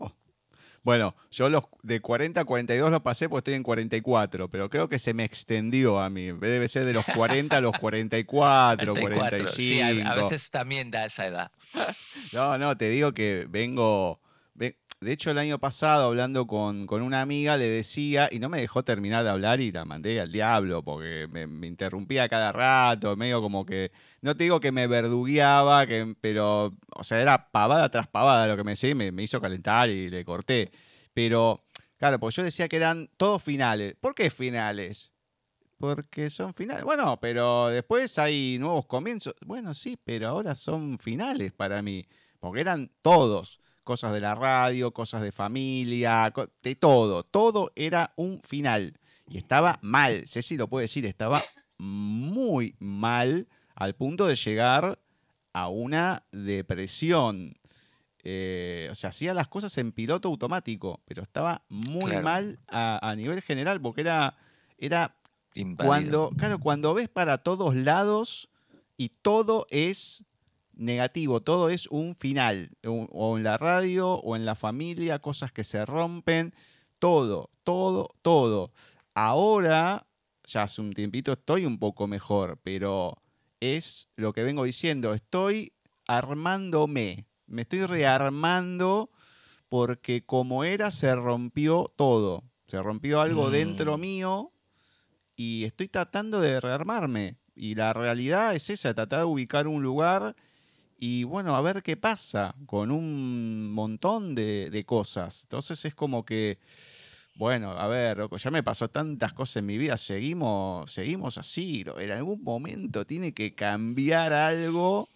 Oh. Bueno, yo los de 40 a 42 los pasé porque estoy en 44, pero creo que se me extendió a mí. Debe ser de los 40 a los 44, 45. Sí, a, veces también da esa edad. No, no, te digo que vengo de hecho, el año pasado, hablando con, con, una amiga, le decía, y no me dejó terminar de hablar y la mandé al diablo, porque me, interrumpía cada rato, medio como que, no te digo que me verdugueaba, que, pero, o sea, era pavada tras pavada lo que me decía y me, me hizo calentar y le corté. Pero, claro, porque yo decía que eran todos finales. ¿Por qué finales? Porque son finales. Bueno, pero después hay nuevos comienzos. Bueno, sí, pero ahora son finales para mí, porque eran todos cosas de la radio, cosas de familia, de todo. Todo era un final. Y estaba mal, Ceci lo puede decir, estaba muy mal al punto de llegar a una depresión. Eh, o sea, hacía las cosas en piloto automático, pero estaba muy mal a, nivel general, porque era, era cuando, claro, cuando ves para todos lados y todo es negativo, todo es un final, o en la radio o en la familia, cosas que se rompen, todo, todo, todo. Ahora, ya hace un tiempito estoy un poco mejor, pero es lo que vengo diciendo, estoy armándome, me estoy rearmando porque como era se rompió todo, se rompió algo dentro mm. mío y estoy tratando de rearmarme. Y la realidad es esa, tratar de ubicar un lugar y bueno, a ver qué pasa con un montón de, cosas. Entonces es como que, bueno, a ver, ya me pasó tantas cosas en mi vida, seguimos, seguimos así, en algún momento tiene que cambiar algo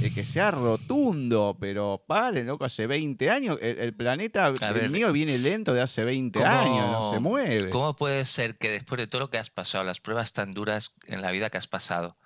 de que sea rotundo, pero paren, loco, hace 20 años, el, planeta el mío viene lento de hace 20 años, no se mueve. ¿Cómo puede ser que después de todo lo que has pasado, las pruebas tan duras en la vida que has pasado,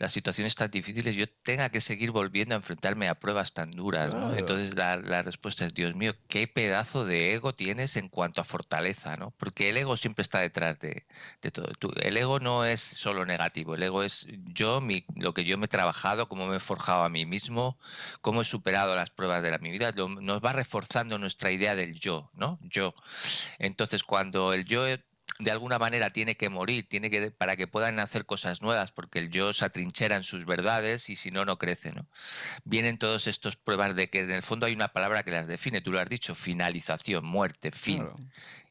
las situaciones tan difíciles, yo tenga que seguir volviendo a enfrentarme a pruebas tan duras. Entonces la, respuesta es, Dios mío, qué pedazo de ego tienes en cuanto a fortaleza, ¿no? Porque el ego siempre está detrás de, todo. el ego no es solo negativo, el ego es yo, mi, lo que yo me he trabajado, cómo me he forjado a mí mismo, cómo he superado las pruebas de la, mi vida, nos va reforzando nuestra idea del yo, ¿no? Yo. Entonces cuando el yo de alguna manera tiene que morir, tiene que para que puedan hacer cosas nuevas, porque el yo se atrinchera en sus verdades y si no no crece, ¿no? Vienen todos estos pruebas de que en el fondo hay una palabra que las define, tú lo has dicho, finalización, muerte, fin.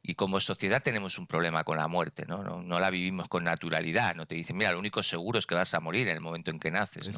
Y como sociedad tenemos un problema con la muerte, ¿no? ¿no? la vivimos con naturalidad, no te dicen, mira, lo único seguro es que vas a morir en el momento en que naces.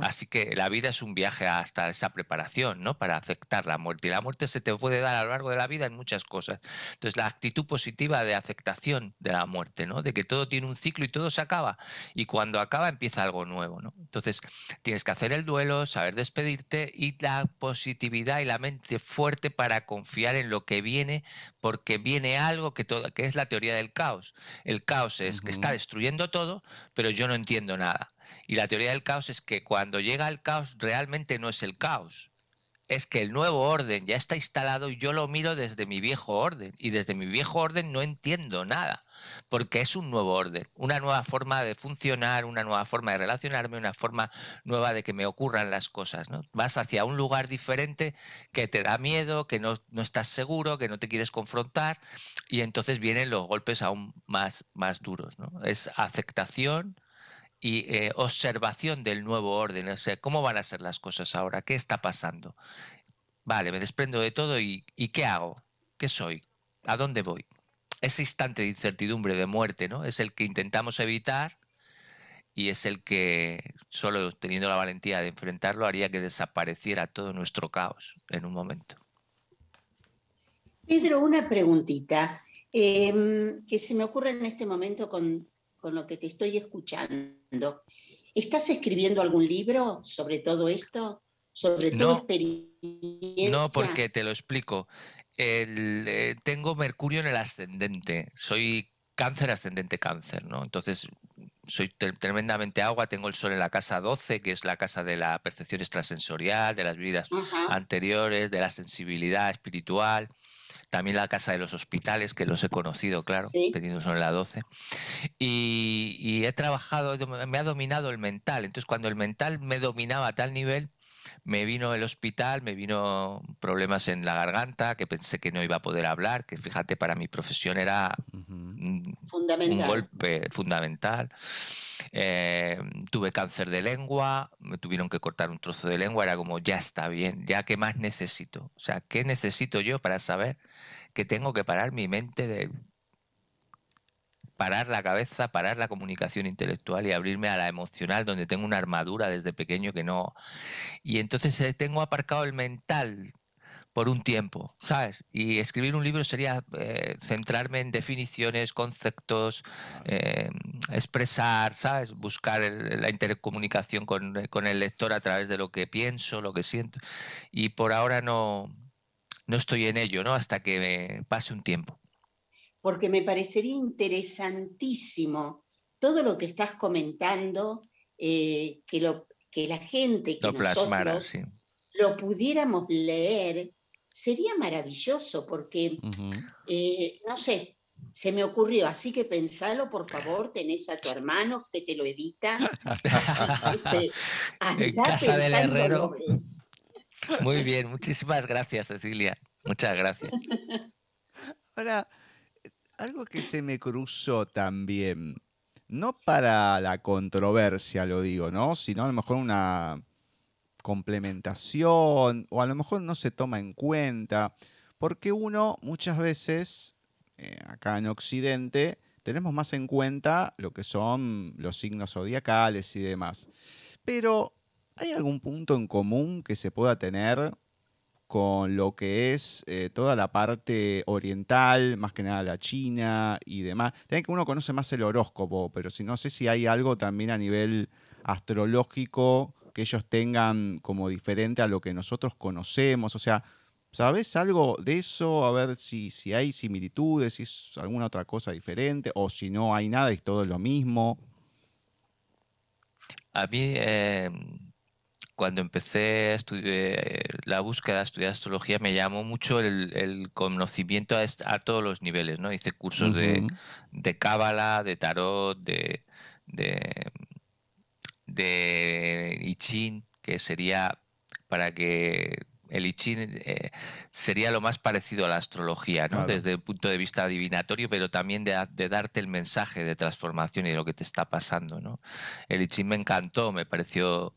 Así que la vida es un viaje hasta esa preparación, ¿no? Para aceptar la muerte. Y la muerte se te puede dar a lo largo de la vida en muchas cosas. Entonces, la actitud positiva de aceptación de la muerte, ¿no? De que todo tiene un ciclo y todo se acaba. Y cuando acaba empieza algo nuevo, ¿no? Entonces, tienes que hacer el duelo, saber despedirte y la positividad y la mente fuerte para confiar en lo que viene, porque viene algo que, todo, que es la teoría del caos. El caos es que está destruyendo todo, pero yo no entiendo nada. Y la teoría del caos es que cuando llega el caos realmente no es el caos, es que el nuevo orden ya está instalado y yo lo miro desde mi viejo orden. Y desde mi viejo orden no entiendo nada, porque es un nuevo orden, una nueva forma de funcionar, una nueva forma de relacionarme, una forma nueva de que me ocurran las cosas. ¿no? Vas hacia un lugar diferente que te da miedo, que no, no estás seguro, que no te quieres confrontar, y entonces vienen los golpes aún más, más duros. ¿no? Es aceptación y eh, observación del nuevo orden, o sea, cómo van a ser las cosas ahora, qué está pasando. Vale, me desprendo de todo y, ¿qué hago? ¿Qué soy? ¿A dónde voy? Ese instante de incertidumbre, de muerte, ¿no? Es el que intentamos evitar y es el que, solo teniendo la valentía de enfrentarlo, haría que desapareciera todo nuestro caos en un momento. Pedro, una preguntita em, que se me ocurre en este momento con con lo que te estoy escuchando. ¿Estás escribiendo algún libro sobre todo esto? ¿Sobre tu experiencia? No, porque te lo explico. Eh, tengo Mercurio en el ascendente. Soy cáncer ascendente cáncer, ¿no? Entonces, soy tremendamente agua, tengo el sol en la casa 12, que es la casa de la percepción extrasensorial, de las vidas anteriores, de la sensibilidad espiritual también la casa de los hospitales, que los he conocido, claro, teniendo son la 12. Y, he trabajado, me ha dominado el mental. Entonces, cuando el mental me dominaba a tal nivel, me vino el hospital, me vino problemas en la garganta, que pensé que no iba a poder hablar, que fíjate, para mi profesión era un, golpe fundamental. eh, tuve cáncer de lengua, me tuvieron que cortar un trozo de lengua, era como, ya está bien, ya qué más necesito. O sea, ¿qué necesito yo para saber que tengo que parar mi mente de parar la cabeza, parar la comunicación intelectual y abrirme a la emocional, donde tengo una armadura desde pequeño que no. Y entonces eh, tengo aparcado el mental por un tiempo, ¿sabes? Y escribir un libro sería eh, centrarme en definiciones, conceptos, eh, expresar, ¿sabes? Buscar la intercomunicación con, con, el lector a través de lo que pienso, lo que siento. Y por ahora no, no estoy en ello, ¿no? Hasta que me pase un tiempo porque me parecería interesantísimo todo lo que estás comentando, eh, que, lo, que la gente, que nosotros lo pudiéramos leer, sería maravilloso, porque, eh, no sé, se me ocurrió, así que pensalo, por favor, tenés a tu hermano que te lo evita. Este, en casa del herrero. Muy bien, muchísimas gracias, Cecilia. Muchas gracias. Ahora, algo que se me cruzó también, no para la controversia lo digo, ¿no? Sino a lo mejor una complementación o a lo mejor no se toma en cuenta, porque uno muchas veces, eh, acá en Occidente, tenemos más en cuenta lo que son los signos zodiacales y demás. Pero, ¿hay algún punto en común que se pueda tener con lo que es eh, toda la parte oriental, más que nada la China y demás. También que uno conoce más el horóscopo, pero si no sé si hay algo también a nivel astrológico que ellos tengan como diferente a lo que nosotros conocemos. O sea, ¿sabes algo de eso? A ver si, si hay similitudes, si es alguna otra cosa diferente, o si no hay nada y todo es lo mismo. A mí, eh, cuando empecé a estudiar, la búsqueda de estudiar astrología me llamó mucho el, conocimiento a, todos los niveles, ¿no? Hice cursos de, de cábala, de tarot, de, de, de I Ching, que sería para que el I Ching eh, sería lo más parecido a la astrología, ¿no? Desde el punto de vista adivinatorio, pero también de, de, darte el mensaje de transformación y de lo que te está pasando, ¿no? El I Ching me encantó, me pareció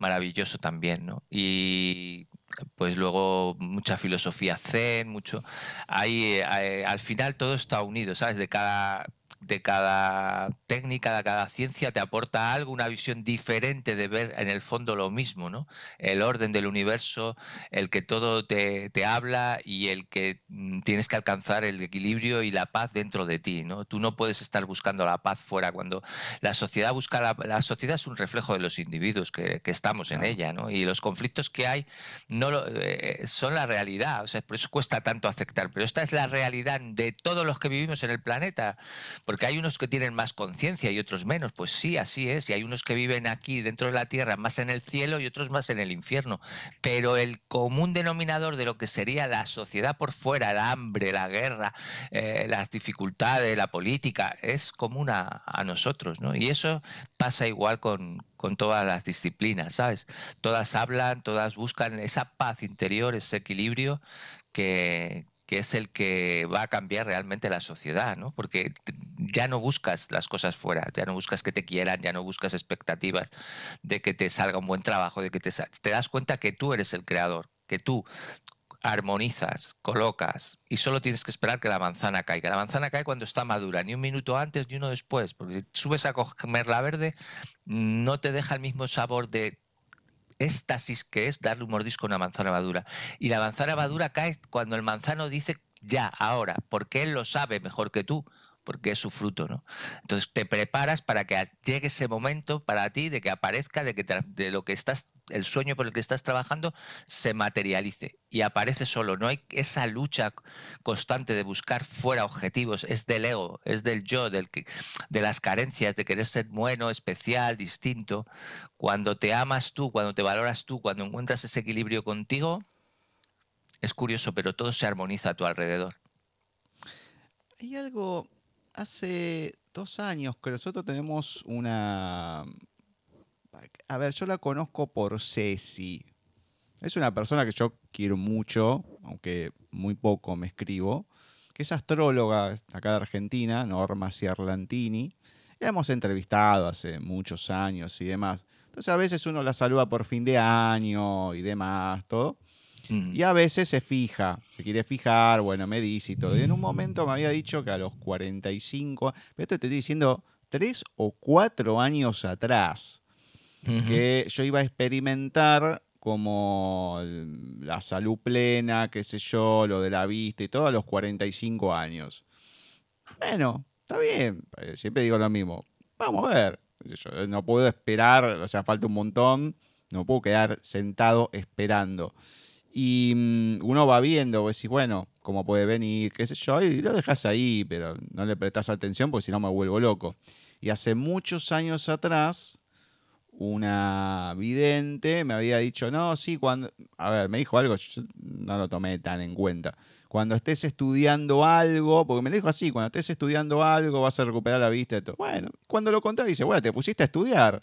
maravilloso también, ¿no? Y pues luego mucha filosofía zen, mucho... Ahí, eh, al final todo está unido, ¿sabes? De cada de cada técnica, de cada ciencia te aporta algo, una visión diferente de ver en el fondo lo mismo, ¿no? El orden del universo, el que todo te, habla y el que mm, tienes que alcanzar el equilibrio y la paz dentro de ti, ¿no? Tú no puedes estar buscando la paz fuera cuando la sociedad busca la, la sociedad es un reflejo de los individuos que, estamos en ella, ¿no? Y los conflictos que hay no eh, son la realidad, o sea, por eso cuesta tanto aceptar, pero esta es la realidad de todos los que vivimos en el planeta porque hay unos que tienen más conciencia y otros menos. Pues sí, así es. Y hay unos que viven aquí dentro de la tierra más en el cielo y otros más en el infierno. Pero el común denominador de lo que sería la sociedad por fuera, el hambre, la guerra, eh, las dificultades, la política, es común a, nosotros. ¿no? Y eso pasa igual con, con todas las disciplinas, ¿sabes? Todas hablan, todas buscan esa paz interior, ese equilibrio que, que es el que va a cambiar realmente la sociedad, ¿no? Porque ya no buscas las cosas fuera, ya no buscas que te quieran, ya no buscas expectativas de que te salga un buen trabajo, de que te, te das cuenta que tú eres el creador, que tú armonizas, colocas y solo tienes que esperar que la manzana caiga. La manzana cae cuando está madura, ni un minuto antes ni uno después, porque si subes a comerla verde no te deja el mismo sabor de éxtasis que es darle un mordisco a una manzana madura. Y la manzana madura cae cuando el manzano dice ya, ahora, porque él lo sabe mejor que tú porque es su fruto, ¿no? Entonces te preparas para que llegue ese momento para ti de que aparezca, de que de lo que estás, el sueño por el que estás trabajando se materialice y aparece solo. No hay esa lucha constante de buscar fuera objetivos, es del ego, es del yo, del de las carencias, de querer ser bueno, especial, distinto. Cuando te amas tú, cuando te valoras tú, cuando encuentras ese equilibrio contigo, es curioso, pero todo se armoniza a tu alrededor. Hay algo hace dos años que nosotros tenemos una... A ver, yo la conozco por Ceci. Es una persona que yo quiero mucho, aunque muy poco me escribo, que es astróloga acá de Argentina, Norma Ciarlantini, La hemos entrevistado hace muchos años y demás. Entonces a veces uno la saluda por fin de año y demás, todo. Mm. Y a veces se fija, se quiere fijar, bueno, me dice y todo. Y en un momento me había dicho que a los 45, pero esto te estoy diciendo tres o cuatro años atrás, Que yo iba a experimentar como la salud plena, qué sé yo, lo de la vista y todo a los 45 años. Bueno, está bien, eh, siempre digo lo mismo. Vamos a ver. yo, No puedo esperar, o sea, falta un montón, no puedo quedar sentado esperando. Y mm, uno va viendo, vos decís, bueno, cómo puede venir, qué sé yo, y lo dejas ahí, pero no le prestas atención porque si no me vuelvo loco. Y hace muchos años atrás, una vidente me había dicho, no, sí, cuando, a ver, me dijo algo, yo no lo tomé tan en cuenta. Cuando estés estudiando algo, porque me dijo así, cuando estés estudiando algo vas a recuperar la vista y todo. Bueno, cuando lo conté dice, bueno, ¿te pusiste a estudiar?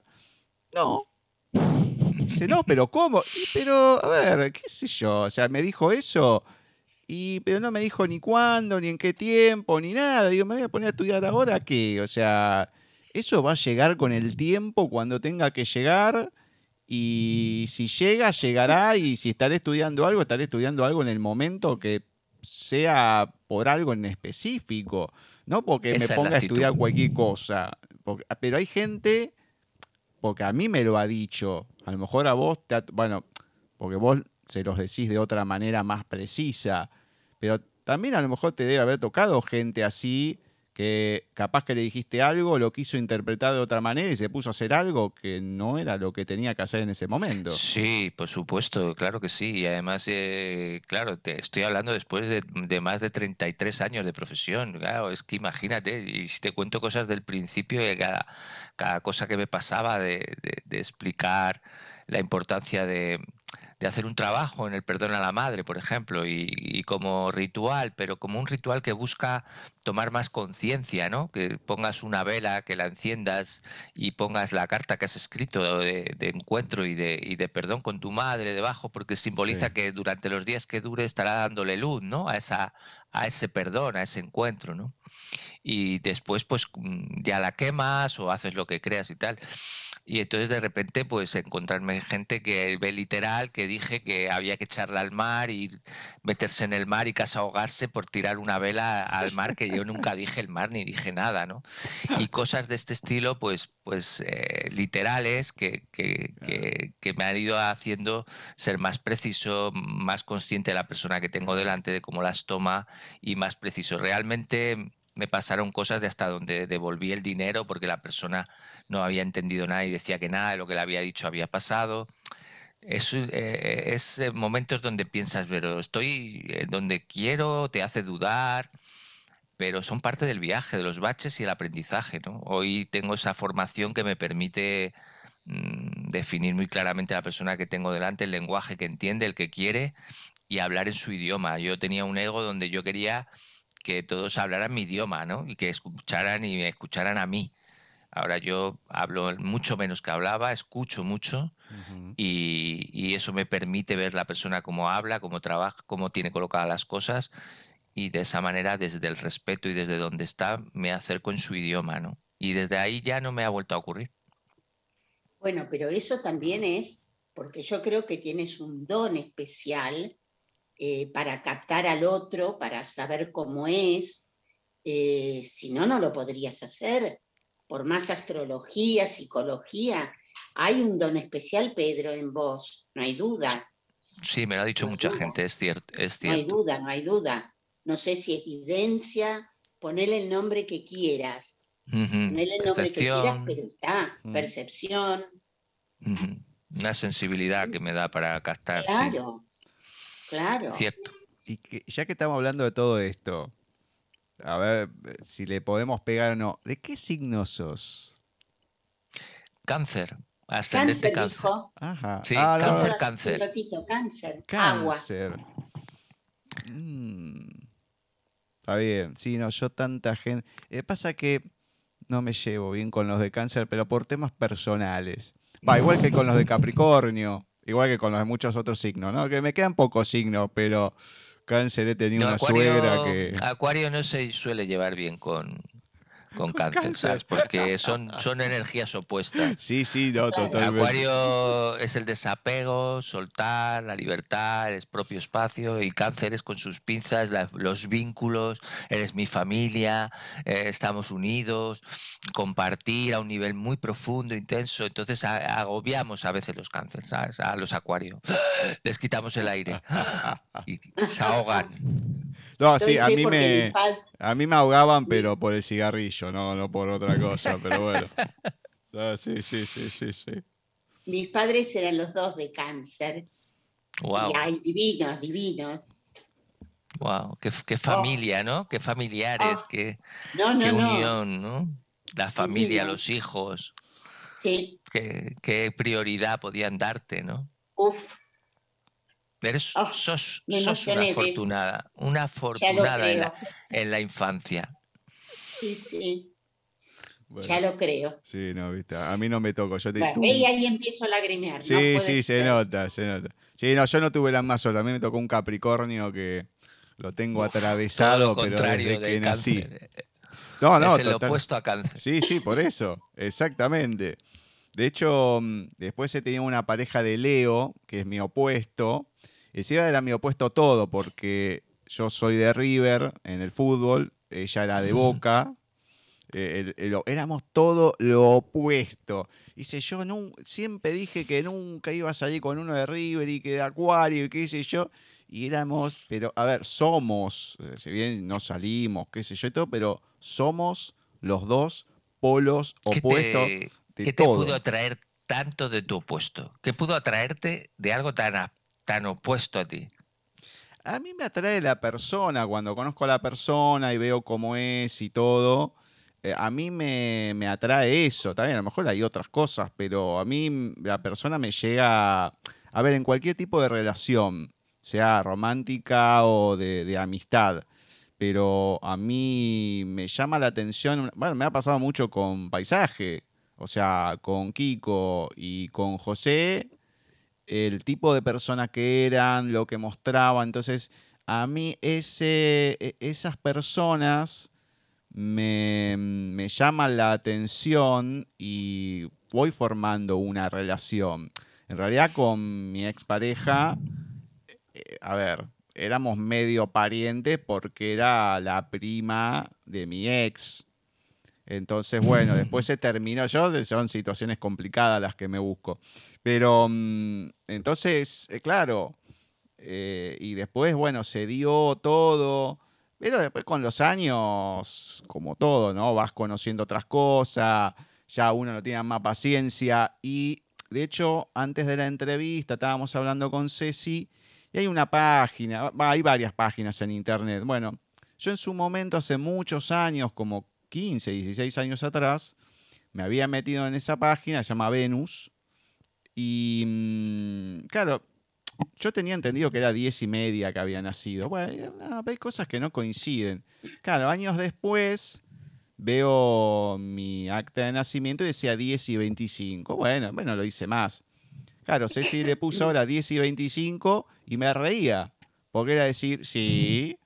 No. Dice, no, pero ¿cómo? Y, pero, a ver, qué sé yo, o sea, me dijo eso, y, pero no me dijo ni cuándo, ni en qué tiempo, ni nada. Digo, me voy a poner a estudiar ahora, ¿qué? O sea, eso va a llegar con el tiempo cuando tenga que llegar. Y si llega, llegará. Y si estaré estudiando algo, estaré estudiando algo en el momento que sea por algo en específico. No porque Esa me ponga a estudiar cualquier cosa. Porque- pero hay gente, porque a mí me lo ha dicho. A lo mejor a vos, te ha- bueno, porque vos se los decís de otra manera más precisa. Pero también a lo mejor te debe haber tocado gente así que capaz que le dijiste algo, lo quiso interpretar de otra manera y se puso a hacer algo que no era lo que tenía que hacer en ese momento. Sí, por supuesto, claro que sí. Y además, eh, claro, te estoy hablando después de, de más de 33 años de profesión. Claro, es que imagínate, y si te cuento cosas del principio, de cada, cosa que me pasaba de explicar la importancia de, de hacer un trabajo en el perdón a la madre, por ejemplo, y, y como ritual, pero como un ritual que busca tomar más conciencia, ¿no? Que pongas una vela, que la enciendas y pongas la carta que has escrito de, de encuentro y de, y de perdón con tu madre debajo, porque simboliza Sí. que durante los días que dure estará dándole luz, ¿no? A, esa, a ese perdón, a ese encuentro, ¿no? Y después, pues mm, ya la quemas o haces lo que creas y tal. Y entonces de repente, pues encontrarme gente que ve literal que dije que había que echarla al mar y meterse en el mar y casi ahogarse por tirar una vela al mar, que yo nunca dije el mar ni dije nada, ¿no? Y cosas de este estilo, pues, pues eh, literales que, que, que, que me han ido haciendo ser más preciso, más consciente de la persona que tengo delante, de cómo las toma y más preciso. Realmente me pasaron cosas de hasta donde devolví el dinero porque la persona no había entendido nada y decía que nada de lo que le había dicho había pasado. Es, eh, es eh, momentos donde piensas, pero estoy eh, donde quiero, te hace dudar, pero son parte del viaje, de los baches y el aprendizaje. ¿no? Hoy tengo esa formación que me permite mm, definir muy claramente a la persona que tengo delante, el lenguaje que entiende, el que quiere y hablar en su idioma. Yo tenía un ego donde yo quería que todos hablaran mi idioma, ¿no? Y que escucharan y me escucharan a mí. Ahora yo hablo mucho menos que hablaba, escucho mucho y, y eso me permite ver la persona cómo habla, cómo trabaja, cómo tiene colocadas las cosas y de esa manera, desde el respeto y desde donde está, me acerco en su idioma, ¿no? Y desde ahí ya no me ha vuelto a ocurrir. Bueno, pero eso también es porque yo creo que tienes un don especial eh, para captar al otro, para saber cómo es. Eh, si no, no lo podrías hacer. Por más astrología, psicología, hay un don especial, Pedro, en vos, no hay duda. Sí, me lo ha dicho No mucha duda. gente, es cierto, es No hay duda, no hay duda. No sé si es evidencia, ponele el nombre que quieras. Ujú, Ponele el nombre que quieras, pero está. Mm. Percepción, una sensibilidad que me da para captar, sí, claro, cierto. Y que- ya que estamos hablando de todo esto, a ver eh, si le podemos pegar o no. ¿De qué signo sos? Cáncer, ascendente Cáncer, cáncer. dijo. Ajá. Sí, Ah, no, cáncer, Hace cáncer. Un ratito, cáncer. Agua. Cáncer. Mm. Está bien. Sí, no, yo tanta gente. Eh, pasa que no me llevo bien con los de cáncer, pero por temas personales. Va, igual que con los de Capricornio, igual que con los de muchos otros signos, ¿no? Que me quedan pocos signos, pero cáncer he tenido No, una Acuario, suegra que. Acuario no se suele llevar bien con, con cáncer, ¿sabes? Porque son, son energías opuestas. Sí, sí, no, totalmente. Acuario es el desapego, soltar, la libertad, el propio espacio, y cáncer es con sus pinzas, los vínculos, eres mi familia, eh, estamos unidos, compartir a un nivel muy profundo, intenso. Entonces agobiamos a veces los cánceres, ¿sabes? A los acuarios. Les quitamos el aire y se ahogan. No, sí, a mí me, a mí me ahogaban, pero por el cigarrillo, no, no por otra cosa, pero bueno. sí, sí, sí, sí, sí. Mis padres eran los dos de cáncer. Wow. Y divinos, divinos. Wow, qué, qué familia, ¿no? Qué familiares, oh. qué, qué unión, ¿no? La familia, los hijos. Sí. Qué, qué prioridad podían darte, ¿no? Uf, Eres, oh, sos, una afortunada, una afortunada en la, infancia. Sí, sí. Ya lo creo. Sí, no, viste. A mí no me tocó. Yo te, y ahí empiezo a lagrimear. Sí, sí, se nota, se nota. Sí, no, yo no tuve la más sola. A mí me tocó un Capricornio que lo tengo atravesado, pero desde que nací. No, no, es el opuesto a cáncer. Sí, sí, por eso. Exactamente. De hecho, mm, después he tenido una pareja de Leo, que es mi opuesto, Encima era mi opuesto todo, porque yo soy de River en el fútbol, ella era de Boca, eh, éramos todo lo opuesto. Dice, yo no, siempre dije que nunca iba a salir con uno de River y que de Acuario y qué sé yo. Y éramos, pero a ver, somos, eh, si bien no salimos, qué sé yo y todo, pero somos los dos polos opuestos. ¿Qué te pudo atraer tanto de tu opuesto? ¿Qué pudo atraerte de algo tan tan opuesto a ti? A mí me atrae la persona, cuando conozco a la persona y veo cómo es y todo, eh, a mí me, atrae eso. También a lo mejor hay otras cosas, pero a mí la persona me llega, a ver, en cualquier tipo de relación, sea romántica o de amistad, pero a mí me llama la atención, bueno, me ha pasado mucho con paisaje, o sea, con Kiko y con José, el tipo de persona que eran, lo que mostraban. Entonces, a mí e, esas personas me, me llaman la atención y voy formando una relación. En realidad con mi expareja, eh, a ver, éramos medio parientes porque era la prima de mi ex. Entonces, bueno, después se terminó. Yo, son situaciones complicadas las que me busco. Pero mm, entonces, eh, claro, eh, y después, bueno, se dio todo. Pero después con los años, como todo, ¿no? Vas conociendo otras cosas, ya uno no tiene más paciencia. Y de hecho, antes de la entrevista estábamos hablando con Ceci y hay una página, hay varias páginas en internet. Bueno, yo en su momento, hace muchos años, como 15, 16 años atrás, me había metido en esa página, se llama Venus, y mm, claro, yo tenía entendido que era 10 y media que había nacido. Bueno, hay cosas que no coinciden. Claro, años después veo mi acta de nacimiento y decía 10 y 25. Bueno, bueno, lo hice más. Claro, Ceci le puso ahora 10 y 25 y me reía. Porque era decir, sí,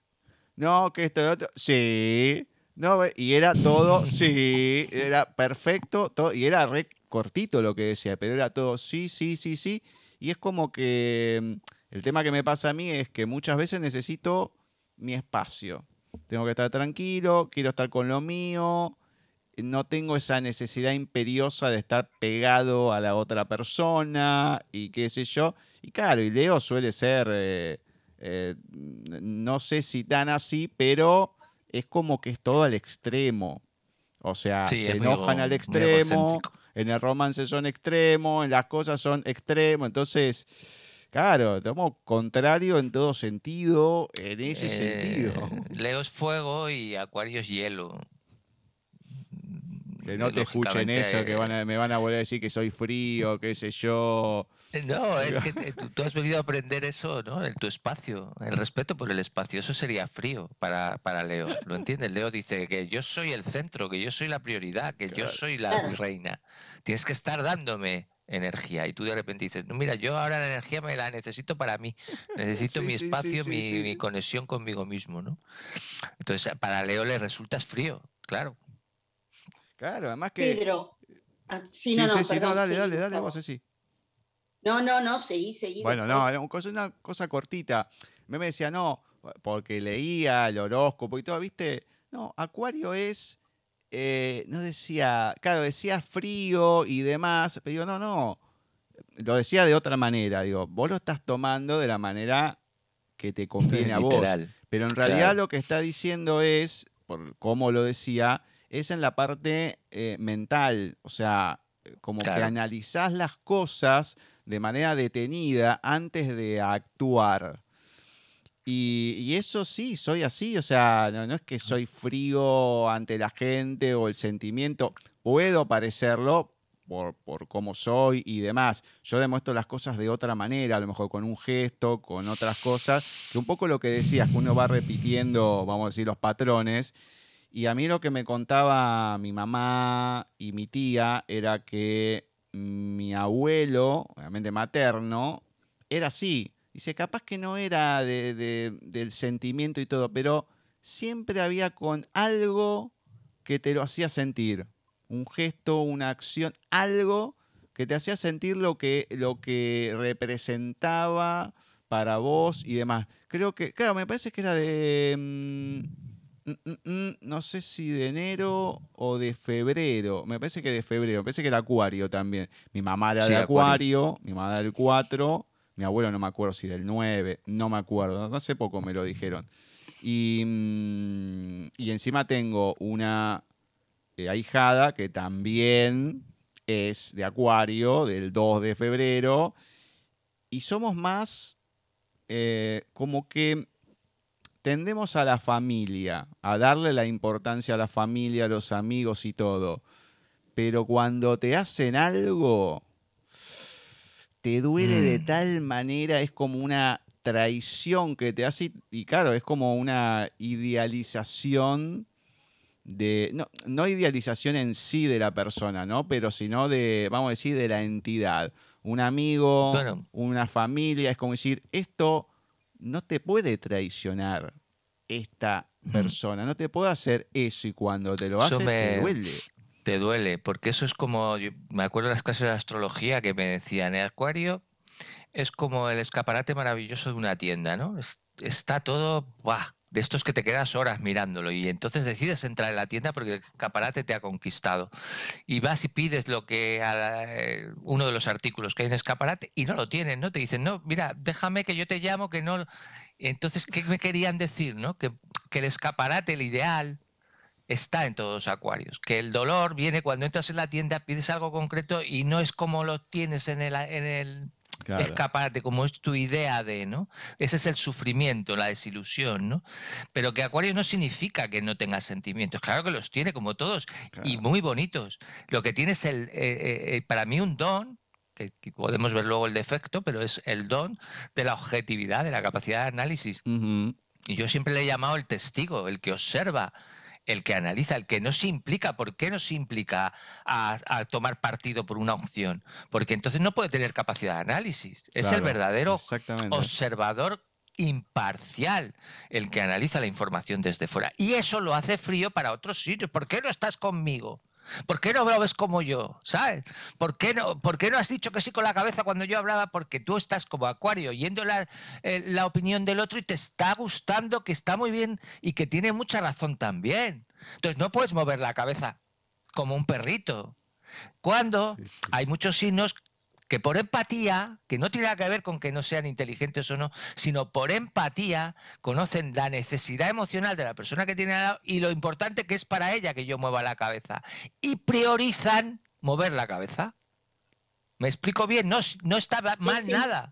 no, que esto y otro, sí, no, y era todo, sí, era perfecto, todo, y era re cortito lo que decía, pero era todo sí, sí, sí, sí. Y es como que mm, el tema que me pasa a mí es que muchas veces necesito mi espacio. Tengo que estar tranquilo, quiero estar con lo mío, no tengo esa necesidad imperiosa de estar pegado a la otra persona y qué sé yo. Y claro, y Leo suele ser, eh, eh, no sé si tan así, pero es como que es todo al extremo. O sea, se enojan al extremo, en el romance son extremos, en las cosas son extremos, entonces, claro, estamos contrario en todo sentido, en ese sentido. Eh, Leo es fuego y Acuario es hielo. Que no te escuchen eso, que me van a volver a decir que soy frío, qué sé yo. No, es que tú, has venido a aprender eso, ¿no? En tu espacio, el respeto por el espacio. Eso sería frío para, para Leo. ¿Lo entiendes? Leo dice que yo soy el centro, que yo soy la prioridad, que yo soy la reina. Tienes que estar dándome energía y tú de repente dices, no, mira, yo ahora la energía me la necesito para mí, necesito mi espacio, mi, mi, conexión conmigo mismo, ¿no? Entonces, para Leo le resultas frío, claro. Claro, además que. Pedro. Ah, sí, no, no, sí, sí, perdón, no, dale, dale, dale, vos sí. No, no, no, seguí, seguí. Bueno, después. no, era una cosa, cortita. Me decía, no, porque leía el horóscopo y todo, ¿viste? No, Acuario es, eh, no decía, claro, decía frío y demás, pero digo, no, no, lo decía de otra manera, digo, vos lo estás tomando de la manera que te conviene a vos. Pero en realidad Claro. lo que está diciendo es, por cómo lo decía, es en la parte eh, mental, o sea, como que analizás las cosas de manera detenida antes de actuar. Y, y eso sí, soy así, o sea, no, no es que soy frío ante la gente o el sentimiento, puedo parecerlo por, por cómo soy y demás. Yo demuestro las cosas de otra manera, a lo mejor con un gesto, con otras cosas, que un poco lo que decías, que uno va repitiendo, vamos a decir, los patrones. Y a mí lo que me contaba mi mamá y mi tía era que mi abuelo, obviamente materno, era así. Dice, capaz que no era de- de- del sentimiento y todo, pero siempre había con algo que te lo hacía sentir. Un gesto, una acción, algo que te hacía sentir lo que, lo que representaba para vos y demás. Creo que, claro, me parece que era de... mm, no sé si de enero o de febrero. Me parece que de febrero. Me parece que era Acuario también. Mi mamá era Sí, de Acuario. Acuario, mi mamá era del 4, mi abuelo no me acuerdo si del 9, no me acuerdo. Hace poco me lo dijeron. Y, mm, y encima tengo una eh, ahijada que también es de Acuario, del 2 de febrero. Y somos más eh, como que tendemos a la familia, a darle la importancia a la familia, a los amigos y todo. Pero cuando te hacen algo, te duele de Mm. tal manera, es como una traición que te hace, y claro, es como una idealización de, no, no idealización en sí de la persona, ¿no? Pero sino de, vamos a decir, de la entidad. Un amigo, Bueno. una familia, es como decir, esto no te puede traicionar esta persona, no te puede hacer eso y cuando te lo hace Eso te me- duele. Te duele, porque eso es como, yo me acuerdo de las clases de astrología que me decían, el acuario es como el escaparate maravilloso de una tienda, ¿no? Es- está todo, ¡buah! De estos que te quedas horas mirándolo y entonces decides entrar en la tienda porque el escaparate te ha conquistado. Y vas y pides lo que eh, uno de los artículos que hay en el escaparate y no lo tienen, ¿no? Te dicen, no, mira, déjame que yo te llamo, que no. Entonces, ¿qué me querían decir, no? Que, que el escaparate, el ideal, está en todos los acuarios. Que el dolor viene cuando entras en la tienda, pides algo concreto y no es como lo tienes en el Claro. escaparate, como es tu idea de, ¿no? Ese es el sufrimiento, la desilusión, ¿no? Pero que acuario no significa que no tengas sentimientos. Claro que los tiene, como todos, y muy bonitos. Lo que tiene es, el, eh, eh, eh, para mí, un don, que, podemos ver luego el defecto, pero es el don de la objetividad, de la capacidad de análisis. Y yo siempre le he llamado el testigo, el que observa, el que analiza, el que no se implica. ¿Por qué no se implica a, a tomar partido por una opción? Porque entonces no puede tener capacidad de análisis. Es el verdadero observador imparcial el que analiza la información desde fuera. Y eso lo hace frío para otros sitios. ¿Por qué no estás conmigo? ¿Por qué no lo ves como yo? ¿Sabes? ¿Por qué no, por qué no has dicho que sí con la cabeza cuando yo hablaba? Porque tú estás como acuario, oyendo la, eh, la opinión del otro y te está gustando, que está muy bien y que tiene mucha razón también. Entonces no puedes mover la cabeza como un perrito. Cuando Sí, sí, hay muchos signos que por empatía, que no tiene nada que ver con que no sean inteligentes o no, sino por empatía conocen la necesidad emocional de la persona que tiene al lado y lo importante que es para ella que yo mueva la cabeza. Y priorizan mover la cabeza. ¿Me explico bien? No, no está mal sí. nada.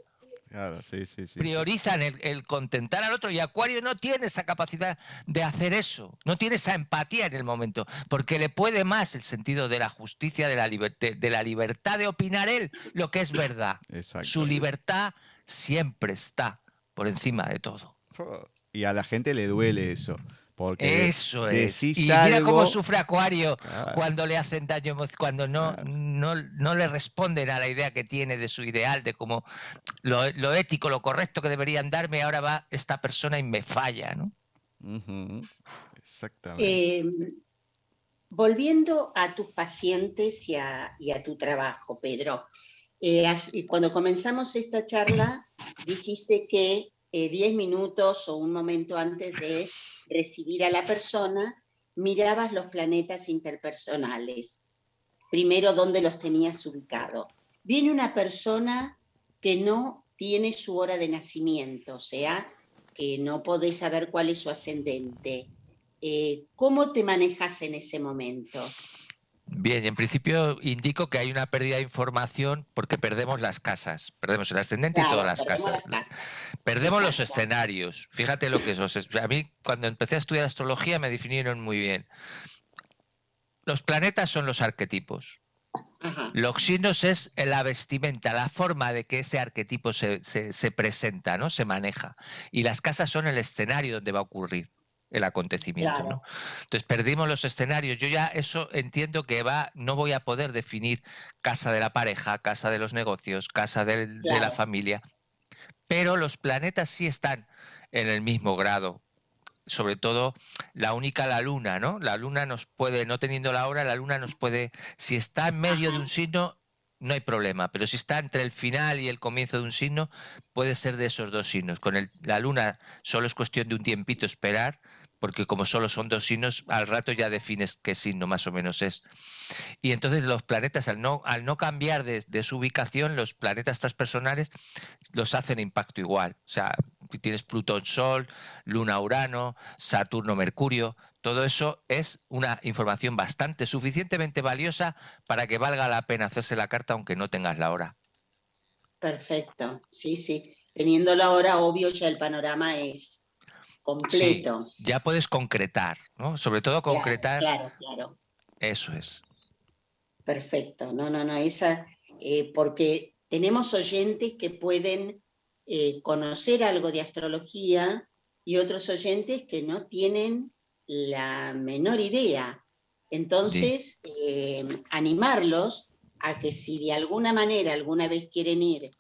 Claro, sí, sí, sí, sí. Priorizan el, el contentar al otro y Acuario no tiene esa capacidad de hacer eso, no tiene esa empatía en el momento, porque le puede más el sentido de la justicia, de la, liber- de- de la libertad de opinar él lo que es verdad. Exacto. Su libertad siempre está por encima de todo. Y a la gente le duele eso. Porque Eso es. Y mira algo- cómo sufre Acuario Claro. cuando le hacen daño, cuando no, Claro. no, no le responden a la idea que tiene de su ideal, de cómo lo, lo ético, lo correcto que deberían darme, ahora va esta persona y me falla, ¿no? Exactamente. Eh, volviendo a tus pacientes y a, tu trabajo, Pedro, eh, cuando comenzamos esta charla dijiste que 10 minutos o un momento antes de recibir a la persona, mirabas los planetas interpersonales. Primero, ¿dónde los tenías ubicados? Viene una persona que no tiene su hora de nacimiento, o sea, que no podés saber cuál es su ascendente. Eh, ¿Cómo te manejas en ese momento? Bien, en principio indico que hay una pérdida de información porque perdemos las casas, perdemos el ascendente y todas las casas. Perdemos los escenarios. Fíjate lo que es. A mí cuando empecé a estudiar astrología me definieron muy bien. Los planetas son los arquetipos. Los signos es la vestimenta, la forma de que ese arquetipo se, se presenta, ¿no? Se maneja. Y las casas son el escenario donde va a ocurrir el acontecimiento. ¿no? Entonces perdimos los escenarios. Yo ya eso entiendo que va, no voy a poder definir casa de la pareja, casa de los negocios, casa de la familia, pero los planetas sí están en el mismo grado. Sobre todo la única la luna, ¿no? La luna nos puede, no teniendo la hora, la luna nos puede, si está en medio de un signo, no hay problema, pero si está entre el final y el comienzo de un signo, puede ser de esos dos signos. Con el, la luna solo es cuestión de un tiempito esperar, porque como solo son dos signos, al rato ya defines qué signo más o menos es. Y entonces los planetas, al no, al no cambiar de, su ubicación, los planetas transpersonales los hacen impacto igual. O sea, tienes Plutón, Sol, Luna, Urano, Saturno, Mercurio, todo eso es una información bastante, suficientemente valiosa para que valga la pena hacerse la carta aunque no tengas la hora. Perfecto, sí, sí. Teniendo la hora, obvio, ya el panorama es completo. ya puedes concretar, ¿no? Sobre todo concretar. Claro, claro. Eso es. Perfecto. No, no, no, esa, eh, porque tenemos oyentes que pueden eh, conocer algo de astrología y otros oyentes que no tienen la menor idea. Entonces, eh, animarlos a que si de alguna manera alguna vez quieren ir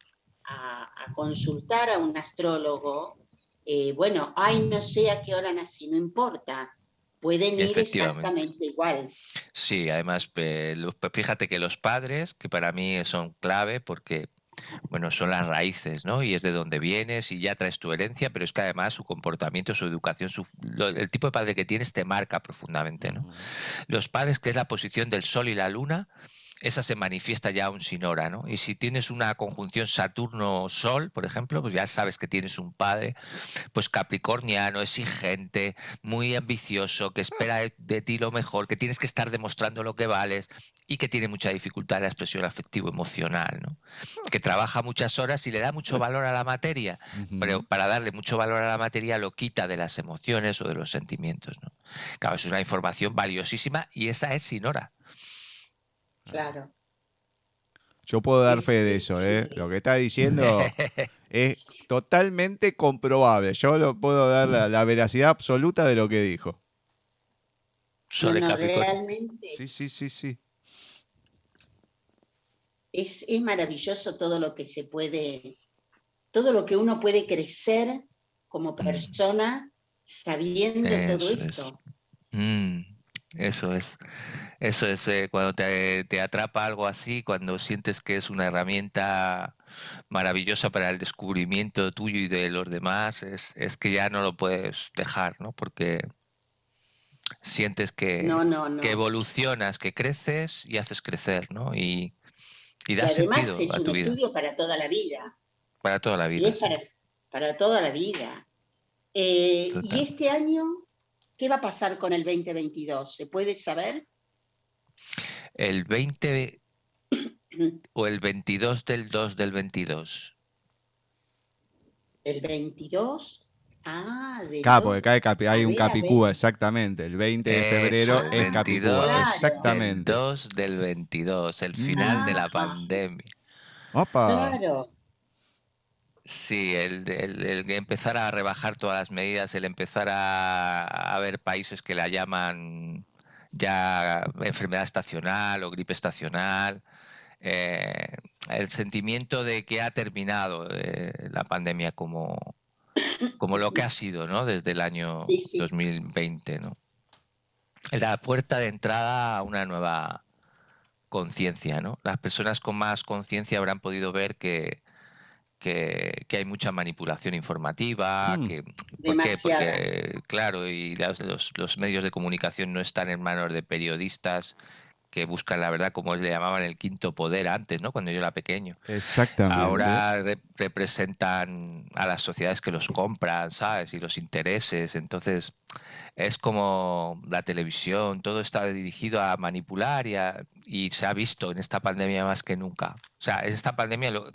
a consultar a un astrólogo eh, bueno, ay, no sé a qué hora nací, no importa. Pueden ir exactamente igual. Sí, además, fíjate que los padres, que para mí son clave porque bueno, son las raíces, ¿no? Y es de donde vienes y ya traes tu herencia, pero es que además su comportamiento, su educación, el tipo de padre que tienes te marca profundamente, ¿no? Los padres, que es la posición del sol y la luna, esa se manifiesta ya un sin hora, ¿no? Y si tienes una conjunción Saturno-Sol, por ejemplo, pues ya sabes que tienes un padre, pues capricorniano, exigente, muy ambicioso, que espera de ti lo mejor, que tienes que estar demostrando lo que vales y que tiene mucha dificultad en la expresión afectivo-emocional, ¿no? Que trabaja muchas horas y le da mucho valor a la materia, pero para darle mucho valor a la materia lo quita de las emociones o de los sentimientos, ¿no? Claro, es una información valiosísima y esa es sin hora. Claro. Yo puedo dar fe de eso, ¿eh? Lo que está diciendo es totalmente comprobable. Yo lo puedo dar la, veracidad absoluta de lo que dijo. realmente. Sí, sí, sí, sí. Es, maravilloso todo lo que se puede, todo lo que uno puede crecer como persona sabiendo todo esto. Mm, eso es. Eso es eh, cuando te, atrapa algo así, cuando sientes que es una herramienta maravillosa para el descubrimiento tuyo y de los demás, es, que ya no lo puedes dejar, ¿no? Porque sientes que, que evolucionas, que creces y haces crecer, ¿no? Y, y das sentido es a tu un estudio para toda la vida. Para toda la vida. para, toda la vida. Eh, y este año, ¿qué va a pasar con el 2022? ¿Se puede saber? El 20 o el 22 del 2 del 22. El 22. Ah, de Capo, cae capi, hay un Capicúa, exactamente. El 20 de febrero es Capicúa, exactamente. El 2 del 22, el final de la ah. pandemia. Opa. Claro. Sí, el, el, empezar a rebajar todas las medidas, el empezar a, a ver países que la llaman ya enfermedad estacional o gripe estacional, eh, el sentimiento de que ha terminado eh, la pandemia como, como lo que ha sido ¿no? desde el año 2020. ¿no? la puerta de entrada a una nueva conciencia, ¿no? Las personas con más conciencia habrán podido ver que, que, hay mucha manipulación informativa, mm. que, Porque, claro, y los, los, medios de comunicación no están en manos de periodistas que buscan la verdad, como le llamaban el quinto poder antes, ¿no? Cuando yo era pequeño. Exactamente. Ahora representan a las sociedades que los compran, ¿sabes? Y los intereses. Entonces, es como la televisión, todo está dirigido a manipular y, y se ha visto en esta pandemia más que nunca. O sea, en esta pandemia lo,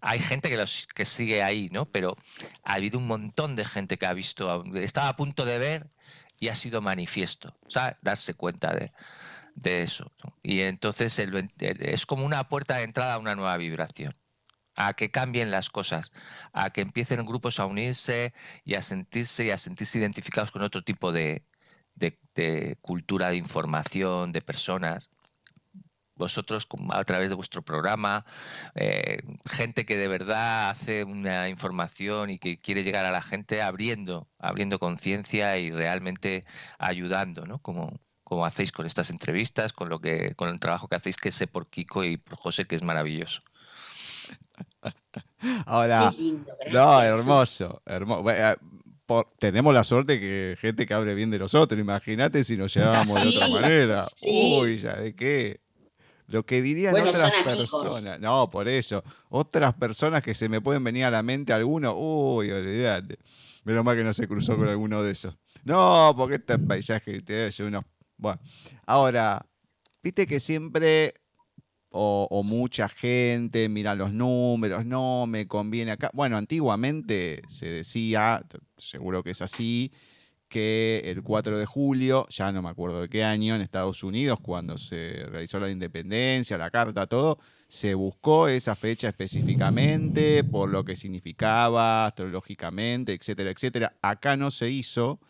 hay gente que, los, que sigue ahí, ¿no? Pero ha habido un montón de gente que ha visto, estaba a punto de ver y ha sido manifiesto, ¿sabes? Darse cuenta de de eso. Y entonces es como una puerta de entrada a una nueva vibración, a que cambien las cosas, a que empiecen grupos a unirse y a sentirse y a sentirse identificados con otro tipo de, cultura de información, de personas. Vosotros, a través de vuestro programa, eh, gente que de verdad hace una información y que quiere llegar a la gente abriendo, abriendo conciencia y realmente ayudando, ¿no? Como, como hacéis con estas entrevistas, con lo que, con el trabajo que hacéis, que sé por Kiko y por José, que es maravilloso. Ahora, no, hermoso, hermoso. Eh, tenemos la suerte que gente que hable bien de nosotros. Imagínate si nos llevábamos de otra manera. Uy, ¿sabes qué? Lo que dirían otras personas. No, por eso. Otras personas que se me pueden venir a la mente alguno. Uy, olvídate. Menos mal que no se cruzó con alguno de esos. No, porque este paisaje te debe ser unos bueno, ahora, viste que siempre o, mucha gente mira los números, no me conviene acá. Bueno, antiguamente se decía, seguro que es así, que el 4 de julio, ya no me acuerdo de qué año, en Estados Unidos, cuando se realizó la independencia, la carta, todo, se buscó esa fecha específicamente por lo que significaba astrológicamente, etcétera, etcétera. Acá no se hizo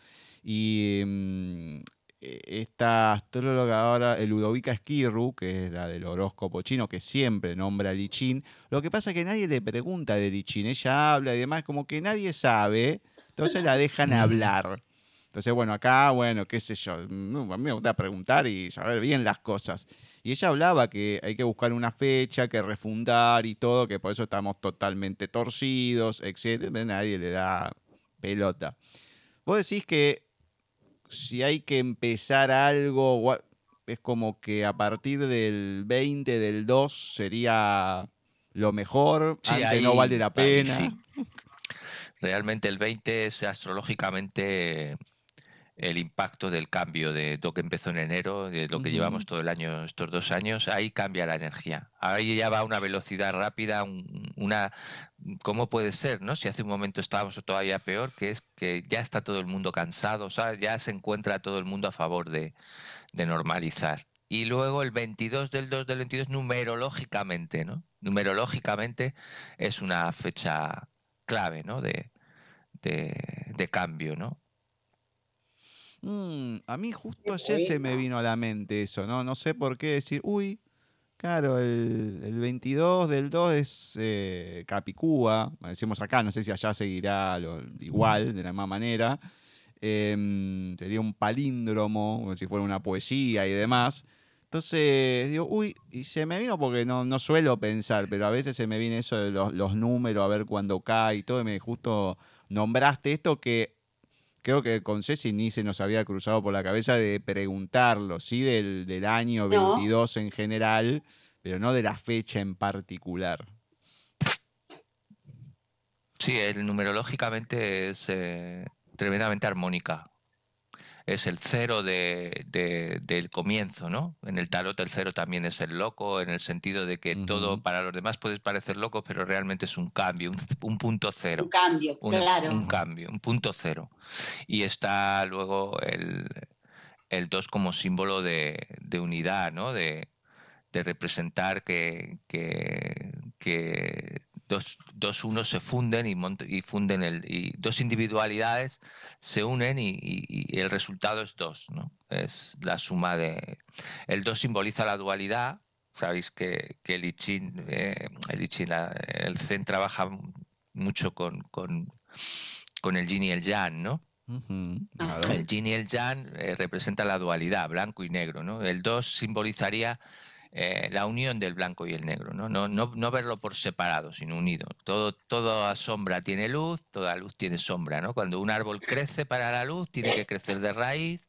y mm, eh, esta astróloga ahora, Ludovica Esquirru, que es la del horóscopo chino, que siempre nombra a Lichin. Lo que pasa es que nadie le pregunta de Lichin. Ella habla y demás, como que nadie sabe, entonces la dejan hablar. Entonces, bueno, acá, bueno, qué sé yo, mm, a mí me gusta preguntar y saber bien las cosas. Y ella hablaba que hay que buscar una fecha, que refundar y todo, que por eso estamos totalmente torcidos, etc. Nadie le da pelota. Vos decís que si hay que empezar algo, es como que a partir del 20, del 2 sería lo mejor, antes no vale la pena. Realmente el 20 es astrológicamente el impacto del cambio de lo que empezó en enero, de lo que llevamos todo el año, estos dos años, ahí cambia la energía. Ahí ya va a una velocidad rápida, una ¿cómo puede ser? ¿no? Si hace un momento estábamos todavía peor, que es que ya está todo el mundo cansado, ya se encuentra todo el mundo a favor de, normalizar. Y luego el 22 del 2 del 22, numerológicamente, ¿no? Numerológicamente es una fecha clave, ¿no? De, de, de cambio, ¿no? Mm, a mí justo ayer se me vino a la mente eso, ¿no? No sé por qué decir, uy, claro, el, 22 del 2 es eh, Capicúa, decimos acá, no sé si allá seguirá igual, de la misma manera. Em, sería un palíndromo, como si fuera una poesía y demás. Entonces digo, uy, y se me vino porque no, no suelo pensar, pero a veces se me viene eso de los, los números, a ver cuándo cae y todo, y me justo nombraste esto que creo que con Ceci ni se nos había cruzado por la cabeza de preguntarlo, sí, del, año 22 en general, pero no de la fecha en particular. Sí, el numerológicamente es eh, tremendamente armónica es el cero de, del comienzo, ¿no? En el tarot el cero también es el loco, en el sentido de que todo para los demás puede parecer loco, pero realmente es un cambio, un, punto cero. Un cambio, claro. Un cambio, un punto cero. Y está luego el, el dos como símbolo de, de unidad, ¿no? De, de representar que, que, que dos, dos unos se funden y, y funden el, y dos individualidades se unen y, el resultado es dos, ¿no? Es la suma de... El dos simboliza la dualidad, sabéis que, que el I eh, el, el Zen trabaja mucho con, con, con, el yin y el yang, ¿no? Claro. El yin y el yang eh, representan la dualidad, blanco y negro, ¿no? El 2 simbolizaría eh, la unión del blanco y el negro, ¿no? No, no, no verlo por separado, sino unido. Todo, toda sombra tiene luz, toda luz tiene sombra, ¿no? Cuando un árbol crece para la luz, tiene que crecer de raíz.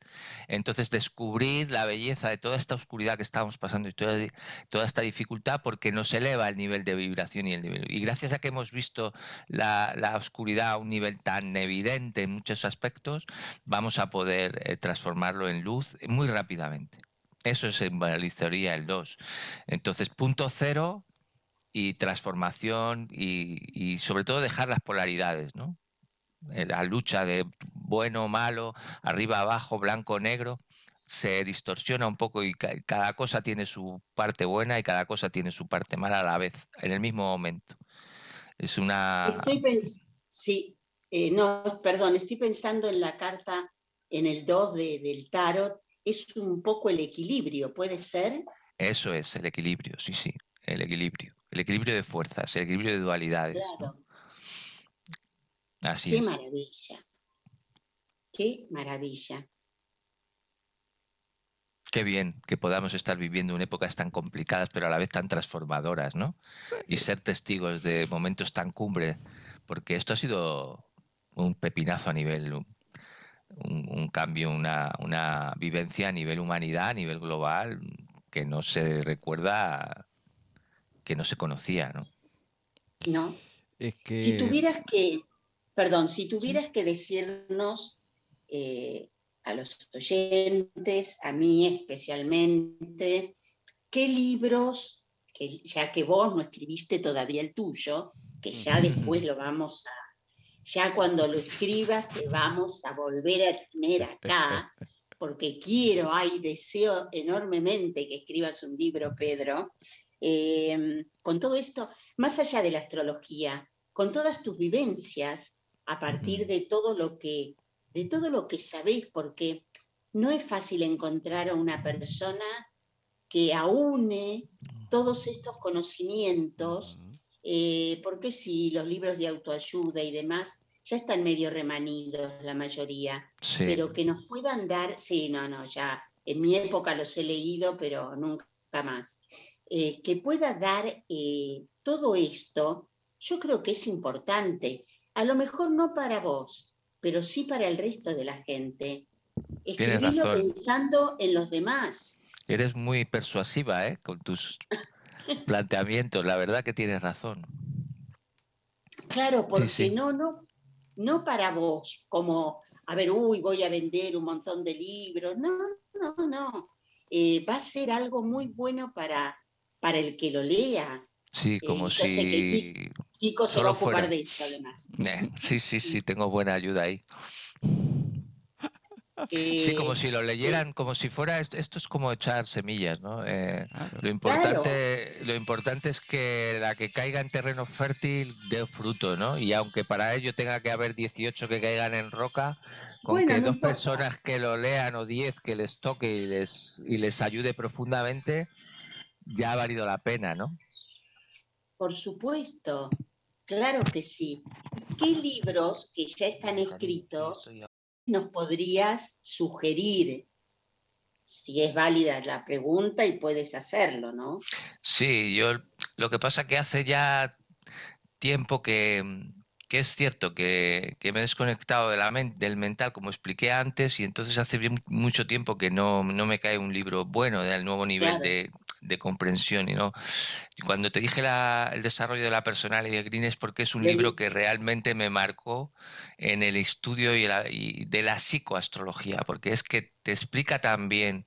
Entonces descubrir la belleza de toda esta oscuridad que estamos pasando y toda, esta dificultad porque nos eleva el nivel de vibración y el. Y gracias a que hemos visto la, la oscuridad a un nivel tan evidente en muchos aspectos, vamos a poder eh, transformarlo en luz muy rápidamente. Eso es simbolizaría el 2. Entonces, punto cero y transformación y, sobre todo dejar las polaridades, ¿no? Eh, La lucha de bueno, malo, arriba, abajo, blanco, negro, se distorsiona un poco y ca- cada cosa tiene su parte buena y cada cosa tiene su parte mala a la vez, en el mismo momento. Es una... Sí, eh, no, perdón, estoy pensando en la carta, en el 2 de- del tarot, es un poco el equilibrio, ¿puede ser? Eso es el equilibrio, sí, sí, el equilibrio. El equilibrio de fuerzas, el equilibrio de dualidades. ¿no? Claro, Así qué es. maravilla, qué maravilla. Qué bien que podamos estar viviendo en épocas tan complicadas, pero a la vez tan transformadoras, ¿no? Y ser testigos de momentos tan cumbre, porque esto ha sido un pepinazo a nivel, un, un cambio, una, una vivencia a nivel humanidad, a nivel global, que no se recuerda, que no se conocía, ¿no? ¿no? Es que. Si tuvieras que, perdón, si tuvieras que decirnos eh, a los oyentes, a mí especialmente, qué libros, que ya que vos no escribiste todavía el tuyo, que ya después lo vamos a, ya cuando lo escribas te vamos a volver a tener acá, porque quiero, hay deseo enormemente que escribas un libro, Pedro. Eh, con todo esto, más allá de la astrología, con todas tus vivencias, a partir de todo lo que, de todo lo que sabés, porque no es fácil encontrar a una persona que aúne todos estos conocimientos. Eh, porque si los libros de autoayuda y demás ya están medio remanidos la mayoría, Sí. pero que nos puedan dar, sí, no, no, ya en mi época los he leído, pero nunca más, Eh, que pueda dar eh, todo esto, yo creo que es importante, a lo mejor no para vos, pero sí para el resto de la gente. Escribirlo pensando en los demás. Eres muy persuasiva, ¿eh? Con tus planteamientos, la verdad que tienes razón. Claro, porque sí. no, no, no para vos, como, a ver, uy, voy a vender un montón de libros. No, no, no. Eh, va a ser algo muy bueno para, para el que lo lea. Sí, como sé que si... Kiko se va a ocupar fuera. de eso, además. Eh, sí, sí, sí, tengo buena ayuda ahí. Sí, como si lo leyeran, como si fuera, esto, esto es como echar semillas, ¿no? Eh, lo, importante, lo importante es que la que caiga en terreno fértil dé fruto, ¿no? Y aunque para ello tenga que haber 18 que caigan en roca, con Bueno, que no dos importa. personas que lo lean o 10 que les toque y les, y les ayude profundamente, ya ha valido la pena, ¿no? Por supuesto, claro que sí. ¿Qué libros que ya están escritos nos podrías sugerir? Si es válida la pregunta y puedes hacerlo, ¿no? Sí, yo lo que pasa que hace ya tiempo que, que es cierto que, que me he desconectado de la men- del mental, como expliqué antes, y entonces hace bien mucho tiempo que no, no me cae un libro bueno del nuevo nivel Claro. de, de comprensión. Y no, cuando te dije la- el desarrollo de la personalidad de Green es porque es un libro que realmente me marcó en el estudio y, la- y de la psicoastrología, porque es que te explica también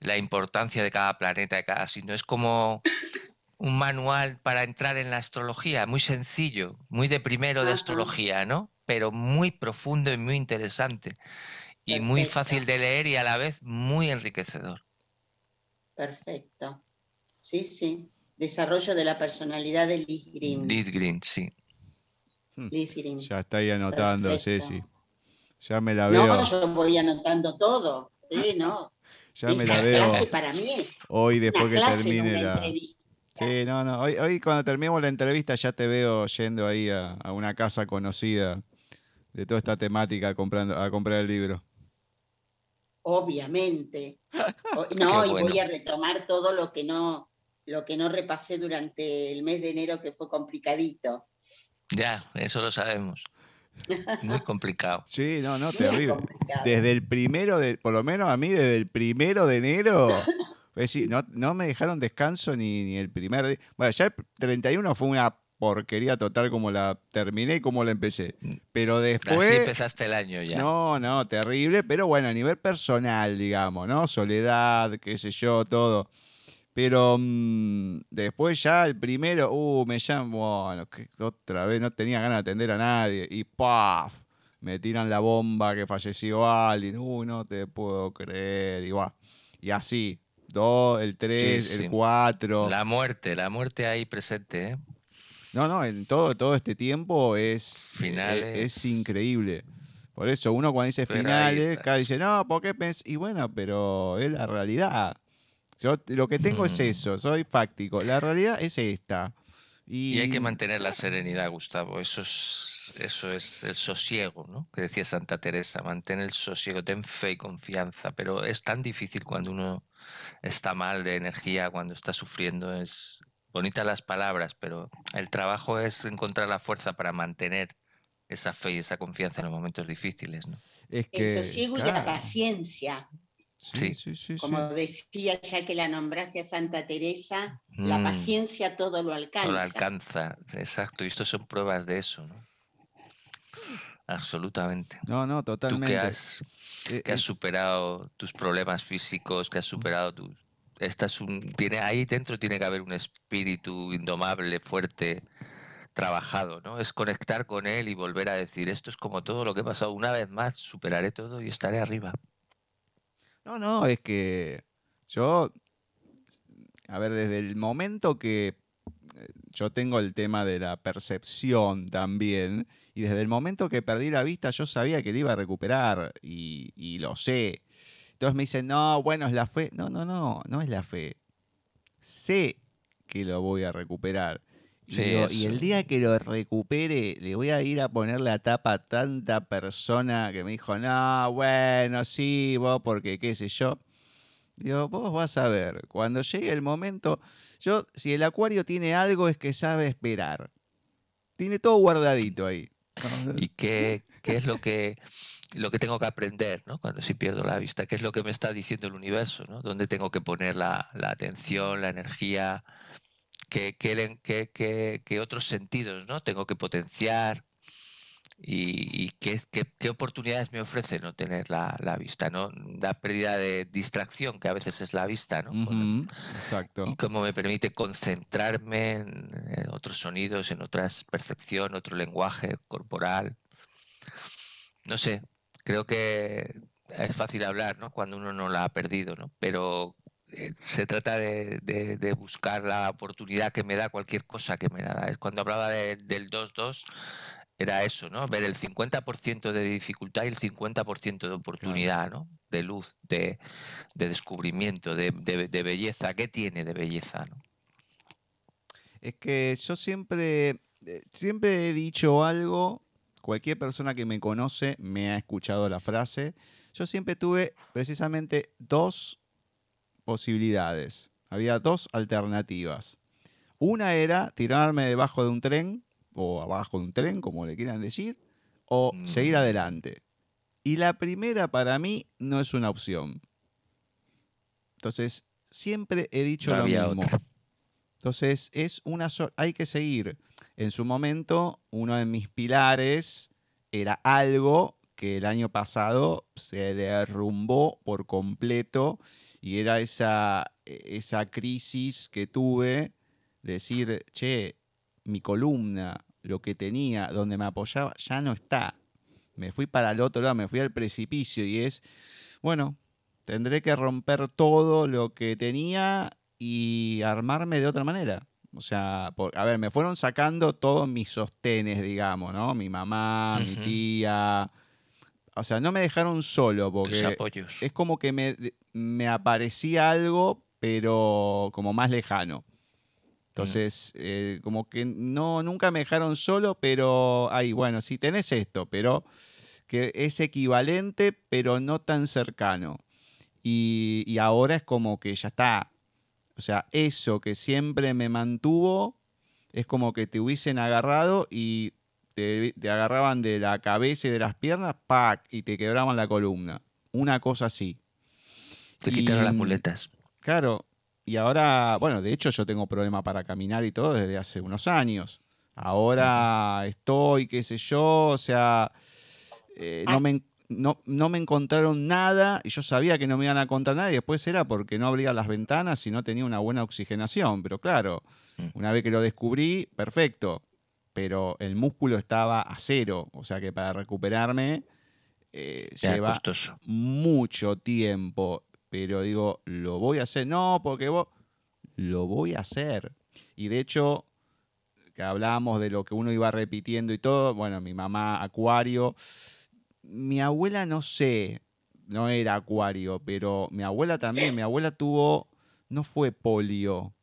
la importancia de cada planeta, de cada signo. Es como un manual para entrar en la astrología, muy sencillo, muy de primero de Ajá. astrología, ¿no? Pero muy profundo y muy interesante. Y muy fácil de leer y a la vez muy enriquecedor. Perfecto. Sí, sí. Desarrollo de la personalidad de Liz Green. Liz Green, sí. Liz Green. Ya está ahí anotando, Perfecto. Ceci. Ya me la veo. No, yo voy anotando todo. Sí, no. Ya me la veo clase para mí es hoy después que clase, termine una la. entrevista. Sí, no, no. Hoy, hoy cuando terminemos la entrevista ya te veo yendo ahí a, a una casa conocida de toda esta temática comprando, a comprar el libro? Obviamente. no, y voy a retomar todo lo que no, lo que no repasé durante el mes de enero que fue complicadito. Ya, eso lo sabemos. Muy complicado. Sí, no, no, terrible. Desde el primero de, por lo menos a mí, desde el primero de enero, no, no me dejaron descanso ni, ni el primer día. Bueno, ya el 31 fue una porquería total como la terminé y como la empecé. Pero después... Así empezaste el año ya. No, no, terrible, pero bueno, a nivel personal, digamos, ¿no? Soledad, qué sé yo, todo. Pero mm, después ya el primero, uh, me llamo, bueno, que otra vez no tenía ganas de atender a nadie. Y ¡paf! Me tiran la bomba que falleció alguien. Uh, no te puedo creer. Y va. Y así. Dos, el tres, el cuatro. La muerte, la muerte ahí presente, ¿eh? No, no, en todo, todo este tiempo es, e, finales. es, increíble. Por eso uno cuando dice finales, cada dice, no, ¿por qué pensé? Y bueno, pero es la realidad. Yo lo que tengo es eso, soy fáctico. La realidad es esta. Y... hay que mantener la serenidad, Gustavo. Eso es, eso es el sosiego, ¿no? Que decía Santa Teresa, mantén el sosiego, ten fe y confianza. Pero es tan difícil cuando uno está mal de energía, cuando está sufriendo. Es bonitas las palabras, pero el trabajo es encontrar la fuerza para mantener esa fe y esa confianza en los momentos difíciles, ¿no? Es que, el sosiego y la paciencia. Sí, sí, sí, Como decía ya que la nombraste a Santa Teresa, la mm. paciencia todo lo alcanza. Todo lo alcanza, exacto. Y esto son pruebas de eso, ¿no? Absolutamente. No, no, totalmente. Tú que has, e que has superado tus problemas físicos, que has superado tu... Esta es un, tiene, ahí dentro tiene que haber un espíritu indomable, fuerte, trabajado, ¿no? Es conectar con él y volver a decir, esto es como todo lo que he pasado, una vez más superaré todo y estaré arriba. No, no, es que yo, a ver, desde el momento que eh, yo tengo el tema de la percepción también, y desde el momento que perdí la vista yo sabía que la iba a recuperar y, lo sé. Entonces me dicen, no, bueno, es la fe. No, no, no, no es la fe. Sé que lo voy a recuperar. Y, el día que lo recupere, le voy a ir a poner la tapa a tanta persona que me dijo, no, bueno, sí, vos, porque qué sé yo. Digo, vos vas a ver, cuando llegue el momento, yo, si el acuario tiene algo es que sabe esperar. Tiene todo guardadito ahí. ¿Y qué, qué es lo que, lo que tengo que aprender ¿no? cuando si pierdo la vista? ¿Qué es lo que me está diciendo el universo? ¿no? ¿Dónde tengo que poner la, la atención, la energía? ¿Qué, qué, qué, otros sentidos ¿no? tengo que potenciar? y, qué, qué, oportunidades me ofrece no tener la, la, vista, ¿no? La pérdida de distracción que a veces es la vista, ¿no? exacto. Y cómo me permite concentrarme en, otros sonidos, en otras percepción, otro lenguaje corporal. No sé, creo que es fácil hablar, ¿no? Cuando uno no la ha perdido, ¿no? Pero se trata de, de, buscar la oportunidad que me da cualquier cosa que me da. Cuando hablaba del 2-2, era eso, ¿no? Ver el 50% de dificultad y el 50% de oportunidad, ¿no? De luz, de, descubrimiento, de, belleza. ¿Qué tiene de belleza, no? Es que yo siempre, eh, siempre he dicho algo, cualquier persona que me conoce me ha escuchado la frase. Yo siempre tuve precisamente dos posibilidades. Había dos alternativas. Una era tirarme debajo de un tren o abajo de un tren, como le quieran decir, o seguir adelante. Y la primera para mí no es una opción. Entonces, siempre he dicho lo mismo. Entonces, es una hay que seguir. En su momento, uno de mis pilares era algo que el año pasado se derrumbó por completo y era esa, esa crisis que tuve, decir, che, mi columna, lo que tenía, donde me apoyaba, ya no está. Me fui para el otro lado, me fui al precipicio y es, bueno, tendré que romper todo lo que tenía y armarme de otra manera. O sea, a ver, me fueron sacando todos mis sostenes, digamos, ¿no? Mi mamá, mi tía. O sea, no me dejaron solo porque es como que me, me aparecía algo, pero como más lejano. Entonces, eh, como que no, nunca me dejaron solo, pero ahí, bueno, si tenés esto, pero que es equivalente, pero no tan cercano. Y, y ahora es como que ya está. O sea, eso que siempre me mantuvo es como que te hubiesen agarrado y te, te agarraban de la cabeza y de las piernas, ¡pac! y te quebraban la columna. Una cosa así. Te quitaron las muletas. Claro, y ahora, bueno, de hecho yo tengo problema para caminar y todo desde hace unos años. Ahora estoy, qué sé yo, o sea, eh, no, me, en- no, no me encontraron nada y yo sabía que no me iban a encontrar nada y después era porque no abría las ventanas y no tenía una buena oxigenación. Pero claro, Mm. una vez que lo descubrí, perfecto, pero el músculo estaba a cero, o sea que para recuperarme eh, lleva costoso. mucho tiempo, pero digo, lo voy a hacer. No, porque vos, lo voy a hacer. Y de hecho, que hablábamos de lo que uno iba repitiendo y todo, bueno, mi mamá acuario, mi abuela no sé, no era acuario, pero mi abuela también, mi abuela tuvo, no fue polio,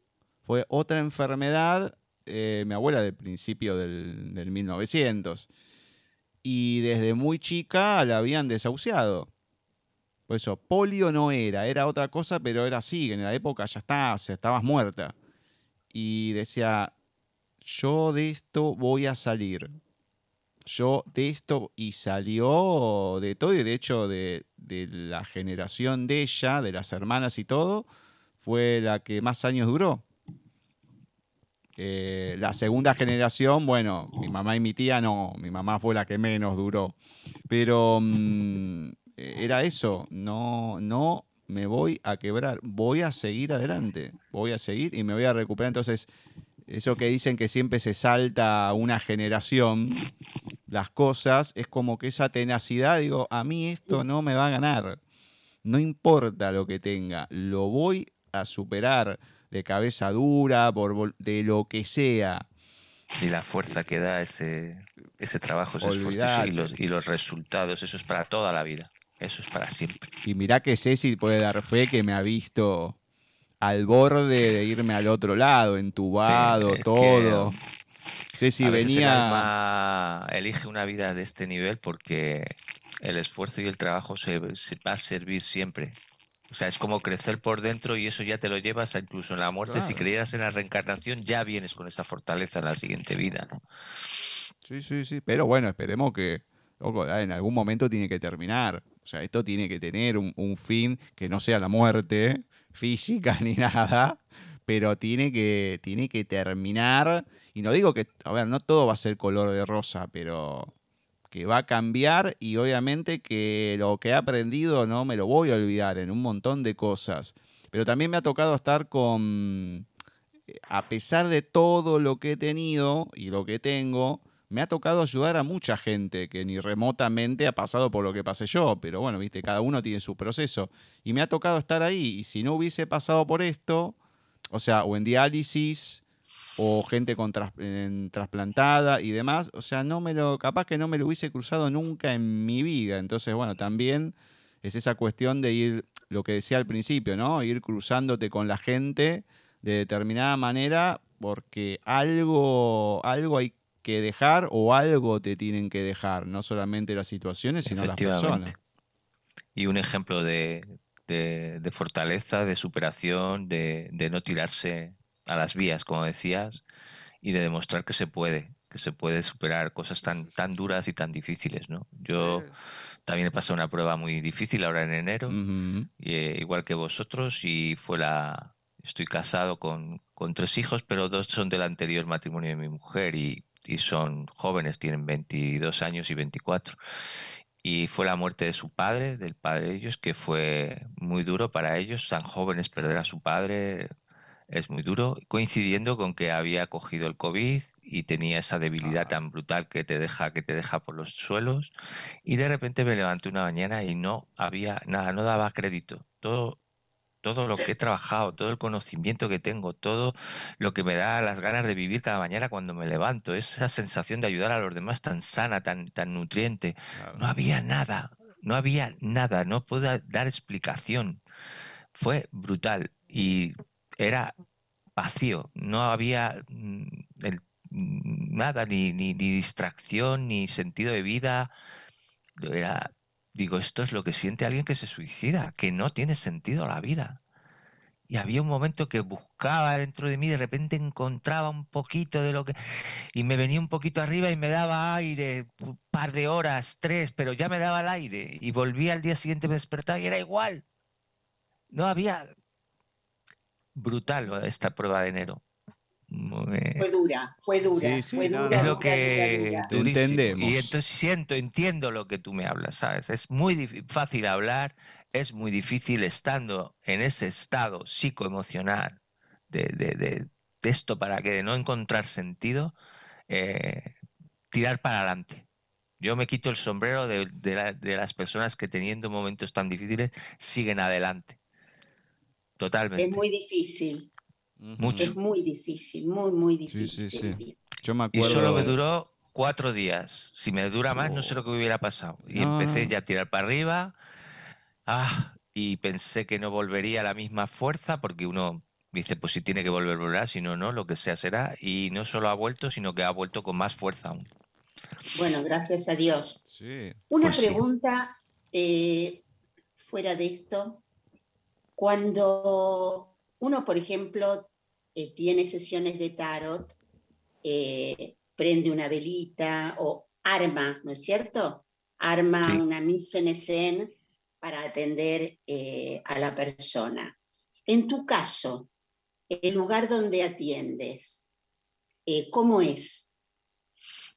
fue otra enfermedad, eh, mi abuela del principio del, del 1900. Y desde muy chica la habían desahuciado. Por eso, polio no era, era otra cosa, pero era así, en la época ya está, estabas muerta. Y decía, yo de esto voy a salir. Yo de esto, y salió de todo, y de hecho de, de la generación de ella, de las hermanas y todo, fue la que más años duró. Eh, la segunda generación, bueno, mi mamá y mi tía no, mi mamá fue la que menos duró. Pero mm, eh, era eso, no, no me voy a quebrar, voy a seguir adelante, voy a seguir y me voy a recuperar. Entonces, eso que dicen que siempre se salta una generación, las cosas, es como que esa tenacidad, digo, a mí esto no me va a ganar. No importa lo que tenga, lo voy a superar de cabeza dura, por de lo que sea. Y la fuerza que da ese, ese trabajo, ese esfuerzo y los, y los resultados, eso es para toda la vida. Eso es para siempre. Y mirá que Ceci puede dar fe que me ha visto al borde de irme al otro lado, entubado, Que- todo. Ceci a veces el venía. alma elige una vida de este nivel porque el esfuerzo y el trabajo se, se va a servir siempre. O sea, es como crecer por dentro y eso ya te lo llevas a incluso en la muerte. Si creyeras en la reencarnación, ya vienes con esa fortaleza en la siguiente vida. ¿no? Sí, sí, sí. Pero bueno, esperemos que. loco, ah, en algún momento tiene que terminar. O sea, esto tiene que tener un, un fin que no sea la muerte física ni nada. Pero tiene que, tiene que terminar. Y no digo que. A ver, no todo va a ser color de rosa, pero que va a cambiar y obviamente que lo que he aprendido no me lo voy a olvidar en un montón de cosas. Pero también me ha tocado estar con, eh, a pesar de todo lo que he tenido y lo que tengo, me ha tocado ayudar a mucha gente que ni remotamente ha pasado por lo que pasé yo, pero bueno, viste, cada uno tiene su proceso. Y me ha tocado estar ahí, y si no hubiese pasado por esto, o sea, o en diálisis, o gente con trasplantada y demás, o sea, no me lo, capaz que no me lo hubiese cruzado nunca en mi vida. Entonces, bueno, también es esa cuestión de ir, lo que decía al principio, ¿no? Ir cruzándote con la gente de determinada manera, porque algo, algo hay que dejar o algo te tienen que dejar, no solamente las situaciones, sino las personas. Y un ejemplo de, de- fortaleza, de superación, de no tirarse a las vías, como decías, y de demostrar que se puede, que se puede superar cosas tan, tan duras y tan difíciles, ¿no? Yo también he pasado una prueba muy difícil ahora en enero, y, eh, igual que vosotros, y fue la... Estoy casado con, con tres hijos, pero dos son del anterior matrimonio de mi mujer y, y son jóvenes, tienen 22 años y 24. Y fue la muerte de su padre, del padre de ellos, que fue muy duro para ellos. Tan jóvenes perder a su padre es muy duro, coincidiendo con que había cogido el COVID y tenía esa debilidad Ah. tan brutal que te deja, que te deja por los suelos. Y de repente me levanté una mañana y no había nada, no daba crédito. Todo, todo lo que he trabajado, todo el conocimiento que tengo, todo lo que me da las ganas de vivir cada mañana cuando me levanto, esa sensación de ayudar a los demás tan sana, tan, tan nutriente. Claro. No había nada, no había nada, no puedo dar explicación. Fue brutal y era vacío, no había mm, mm, nada, ni, ni, ni distracción, ni sentido de vida. Era, digo, esto es lo que siente alguien que se suicida, que no tiene sentido la vida. Y había un momento que buscaba dentro de mí, de repente encontraba un poquito de lo que... Y me venía un poquito arriba y me daba aire, un par de horas, tres, pero ya me daba el aire. Y volvía al día siguiente, me despertaba y era igual. No había... Brutal esta prueba de enero. Me- Fue dura, fue dura, Sí, sí, fue no, dura. es lo que dura, dura. Te durísimo. entendemos. Y entonces siento, entiendo lo que tú me hablas, ¿sabes? Es muy fácil hablar, es muy difícil estando en ese estado psicoemocional de, de, de- de esto para que de no encontrar sentido, eh, tirar para adelante. Yo me quito el sombrero de, de la- de las personas que teniendo momentos tan difíciles siguen adelante. Totalmente. Es muy difícil, Mucho. es muy difícil, muy, muy difícil. sí, sí. Yo me Y acuerdo. solo me duró cuatro días. Si me dura más, no sé lo que me hubiera pasado. Y No. empecé ya a tirar para arriba. Ah, y pensé que no volvería a la misma fuerza, porque uno dice, pues si tiene que volver, volverá, si no, no, lo que sea será. Y no solo ha vuelto, sino que ha vuelto con más fuerza aún. Bueno, gracias a Dios. Sí. Una Pues sí. pregunta eh, fuera de esto. Cuando uno, por ejemplo, eh, tiene sesiones de tarot, eh, prende una velita o arma, ¿no es cierto? Arma Sí. una mise en scène para atender eh, a la persona. En tu caso, el lugar donde atiendes, ¿cómo es?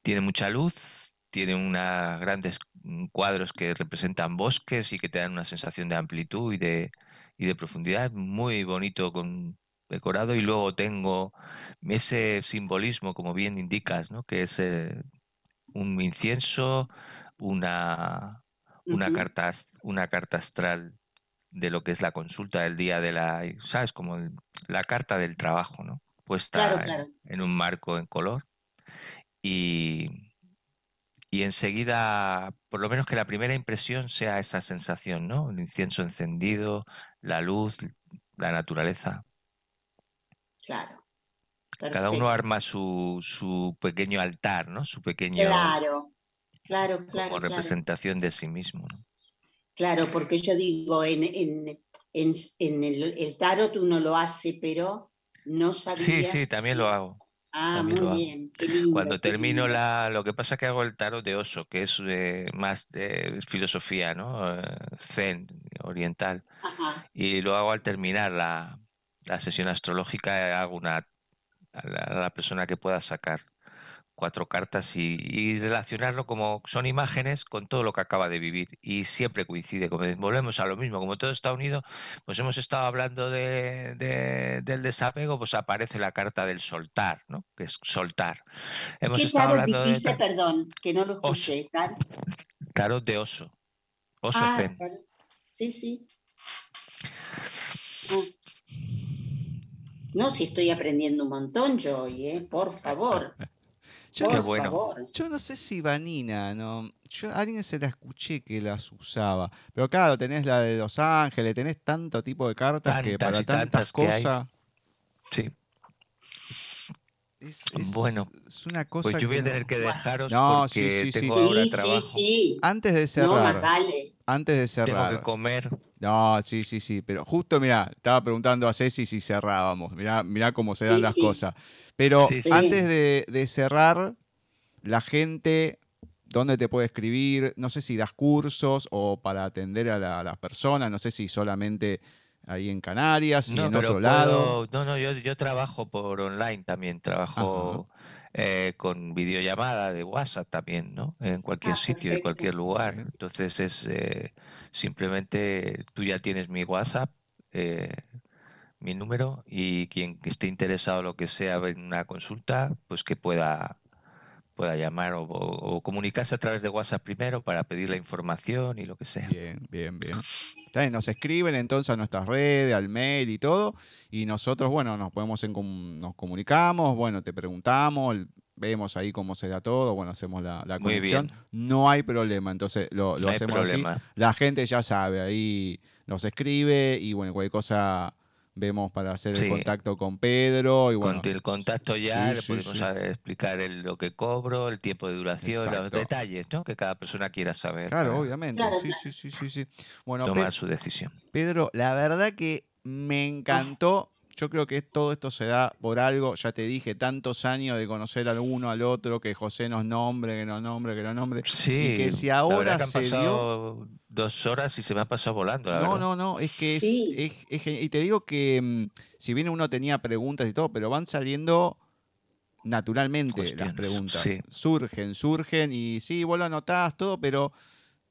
Tiene mucha luz, tiene unos grandes mm, cuadros que representan bosques y que te dan una sensación de amplitud y de, y de profundidad. Muy bonito con decorado. Y luego tengo ese simbolismo, como bien indicas, ¿no? que es eh, un incienso, una, una, carta, una carta astral de lo que es la consulta del día de la, ¿sabes? Como el- la carta del trabajo, ¿no? Puesta Claro, en- claro. en un marco en color y, y enseguida, por lo menos que la primera impresión sea esa sensación, ¿no? El incienso encendido, la luz, la naturaleza. Claro. Cada uno arma su, su pequeño altar, ¿no? Su pequeño Claro, claro, como claro, claro. representación de sí mismo. ¿no? Claro, porque yo digo, en, en, en, en el, el tarot uno lo hace, pero no sabía. Sí, sí, también lo hago. Ah, lo muy hago. bien, qué lindo. Cuando qué termino lindo. la, lo que pasa es que hago el tarot de oso, que es eh, más de filosofía, ¿no? Eh, Zen, oriental. Ajá, Y lo hago al terminar la, la sesión astrológica, hago una a la, a la persona que pueda sacar cuatro cartas y, y relacionarlo como son imágenes con todo lo que acaba de vivir y siempre coincide, como volvemos a lo mismo, como todo está unido, pues hemos estado hablando de, de- del desapego, pues aparece la carta del soltar, ¿no? Que es soltar. Hemos ¿Qué estado hablando de dijiste? ta- Perdón, que no lo Oso. escuché. Tar- tarot de oso, oso Ah, zen. Sí, sí. Ah. No, si estoy aprendiendo un montón yo hoy, ¿eh? Por favor. Yo, Qué por bueno. yo no sé si Vanina, no. Yo a alguien se la escuché que las usaba. Pero claro, tenés la de Los Ángeles, tenés tanto tipo de cartas que para tantas tantas cosas. Sí. Es, es- Bueno, es una cosa Pues yo voy a que tener no- que dejaros No, porque sí, sí. tengo Sí, ahora sí, trabajo. sí. Antes de No, cerrar, más vale. antes de Tengo cerrar. que comer. No, sí, sí, sí, pero justo, mira, estaba preguntando a Ceci si cerrábamos, mirá, mirá cómo se dan Sí, las sí. cosas. Pero Sí, sí. antes de, de cerrar, la gente, ¿dónde te puede escribir? No sé si das cursos o para atender a la- a las personas, no sé si solamente ahí en Canarias y No, en otro lado. puedo- no, no, yo, yo trabajo por online también, trabajo eh, con videollamada de WhatsApp también, ¿no? En cualquier Ah, sitio, en cualquier lugar. Entonces es eh, simplemente tú ya tienes mi WhatsApp, eh, mi número y quien esté interesado lo que sea en una consulta, pues que pueda pueda llamar o, o- o comunicarse a través de WhatsApp primero para pedir la información y lo que sea. Bien, bien, bien. Está Nos escriben entonces a nuestras redes, al mail y todo, y nosotros, bueno, nos podemos en com- nos comunicamos, bueno, te preguntamos, vemos ahí cómo se da todo, bueno, hacemos la, la conexión. No hay problema, entonces lo, lo No hacemos así. La gente ya sabe, ahí nos escribe y bueno, cualquier cosa vemos para hacer el contacto con Pedro y bueno. Con el contacto ya Sí, le podemos sí. explicar el- lo que cobro, el tiempo de duración, los detalles, ¿no? Que cada persona quiera saber. Claro, para obviamente. Claro, sí, sí, sí, sí, sí. Bueno, tomar su decisión. Pedro, la verdad que me encantó. Yo creo que todo esto se da por algo. Ya te dije, tantos años de conocer al uno al otro, que José nos nombre, que nos nombre, que nos nombre. Sí, que si la ahora que han se dio- pasado dos horas y se me ha pasado volando, la No, verdad. no, no, es que es, Sí. es- es genial. Y te digo que mm, si bien uno tenía preguntas y todo, pero van saliendo naturalmente las preguntas. sí. Surgen, surgen y sí, vos lo anotás todo, pero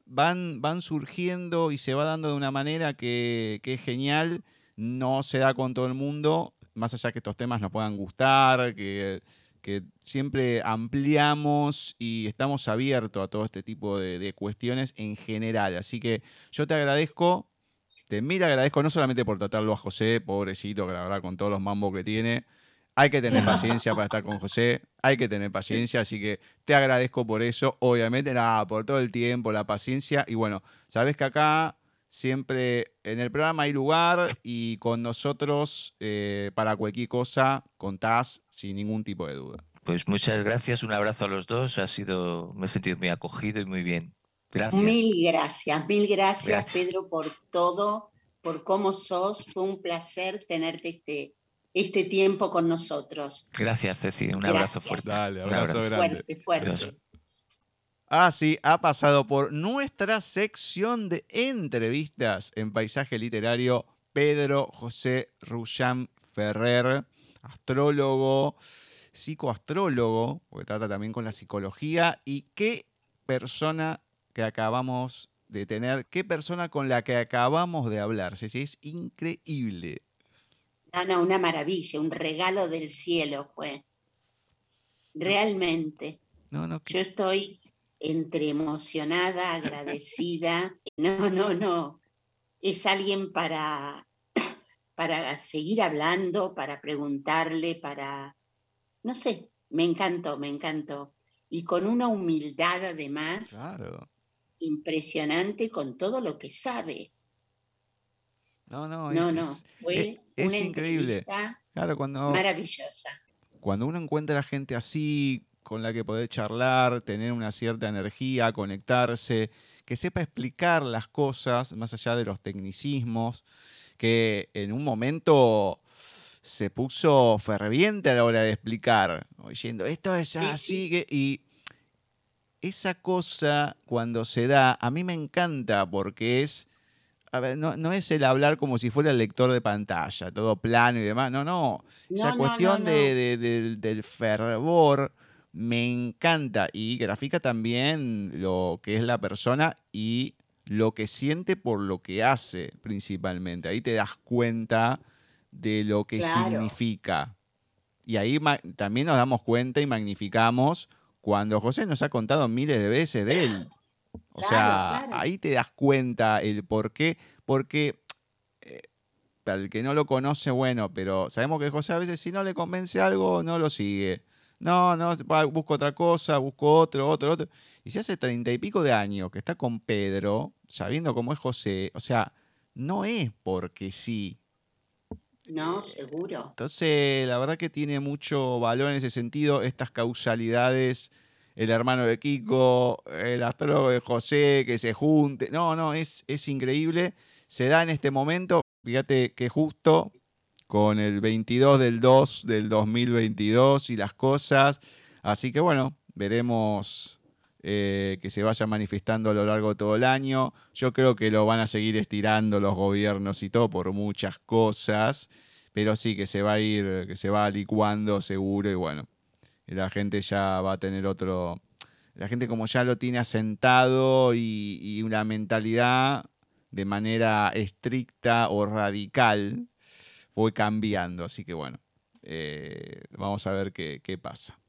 van, van surgiendo y se va dando de una manera que, que es genial. No se da con todo el mundo, más allá que estos temas nos puedan gustar, que, que siempre ampliamos y estamos abiertos a todo este tipo de, de cuestiones en general. Así que yo te agradezco, te mira agradezco no solamente por tratarlo a José, pobrecito, que la verdad con todos los mambos que tiene, hay que tener paciencia para estar con José, hay que tener paciencia, así que te agradezco por eso, obviamente, nada, por todo el tiempo, la paciencia, y bueno, sabes que acá siempre en el programa hay lugar y con nosotros eh, para cualquier cosa contás sin ningún tipo de duda. Pues muchas gracias, un abrazo a los dos. Ha sido, me he sentido muy acogido y muy bien. Gracias. Mil gracias, mil gracias, Gracias. Pedro, por todo, por cómo sos. Fue un placer tenerte este, este tiempo con nosotros. Gracias, Ceci. Un abrazo fuerte. Dale, Un abrazo abrazo. grande. Fuerte, fuerte. Adiós. Ah, sí, ha pasado por nuestra sección de entrevistas en paisaje literario Pedro José Rullán Ferrer, astrólogo, psicoastrólogo, porque trata también con la psicología, y qué persona que acabamos de tener, qué persona con la que acabamos de hablar, sí, sí, es increíble. Ana, una maravilla, un regalo del cielo fue. Realmente. No, no, Yo estoy entre emocionada, agradecida. No, no, no. Es alguien para, para seguir hablando, para preguntarle, para... No sé, me encantó, me encantó. Y con una humildad además claro. impresionante con todo lo que sabe. No, no, No, es- no, fue es una increíble. entrevista Claro, cuando... maravillosa. cuando uno encuentra gente así, con la que poder charlar, tener una cierta energía, conectarse, que sepa explicar las cosas más allá de los tecnicismos, que en un momento se puso ferviente a la hora de explicar, diciendo, esto es Sí, así, sí. que-". y esa cosa cuando se da, a mí me encanta porque es, a ver, no, no es el hablar como si fuera el lector de pantalla, todo plano y demás, no, no, esa No, cuestión de- de- del fervor me encanta y grafica también lo que es la persona y lo que siente por lo que hace principalmente. Ahí te das cuenta de lo que Claro. significa. Y ahí también nos damos cuenta y magnificamos cuando José nos ha contado miles de veces de él. O Claro, sea, claro. ahí te das cuenta el por qué. Porque eh, para el que no lo conoce, bueno, pero sabemos que José a veces si no le convence algo, no lo sigue. No, no, busco otra cosa, busco otro, otro, otro. Y si hace treinta y pico de años que está con Pedro, sabiendo cómo es José, o sea, no es porque sí. No, seguro. Entonces, la verdad que tiene mucho valor en ese sentido, estas causalidades, el hermano de Kiko, el astrólogo de José, que se junte. No, no, es, es increíble. Se da en este momento, fíjate que justo con el 22 del 2 del 2022 y las cosas. Así que bueno, veremos eh, que se vaya manifestando a lo largo de todo el año. Yo creo que lo van a seguir estirando los gobiernos y todo por muchas cosas, pero sí que se va a ir, que se va licuando seguro y bueno, la gente ya va a tener otro, la gente como ya lo tiene asentado y, y una mentalidad de manera estricta o radical, fue cambiando, así que bueno, eh, vamos a ver qué, qué pasa.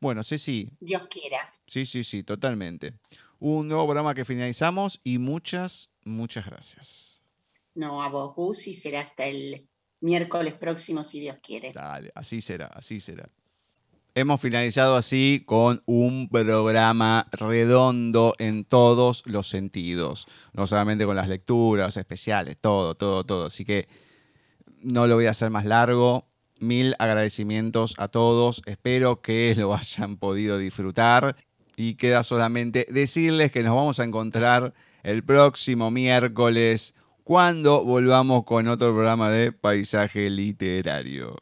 Bueno, Ceci, Dios quiera. Sí, sí, sí, totalmente. Un nuevo programa que finalizamos y muchas, muchas gracias. No, a vos, Gus, y será hasta el miércoles próximo, si Dios quiere. Dale, así será, así será. Hemos finalizado así con un programa redondo en todos los sentidos. No solamente con las lecturas especiales, todo, todo, todo. Así que no lo voy a hacer más largo. Mil agradecimientos a todos. Espero que lo hayan podido disfrutar. Y queda solamente decirles que nos vamos a encontrar el próximo miércoles cuando volvamos con otro programa de paisaje literario.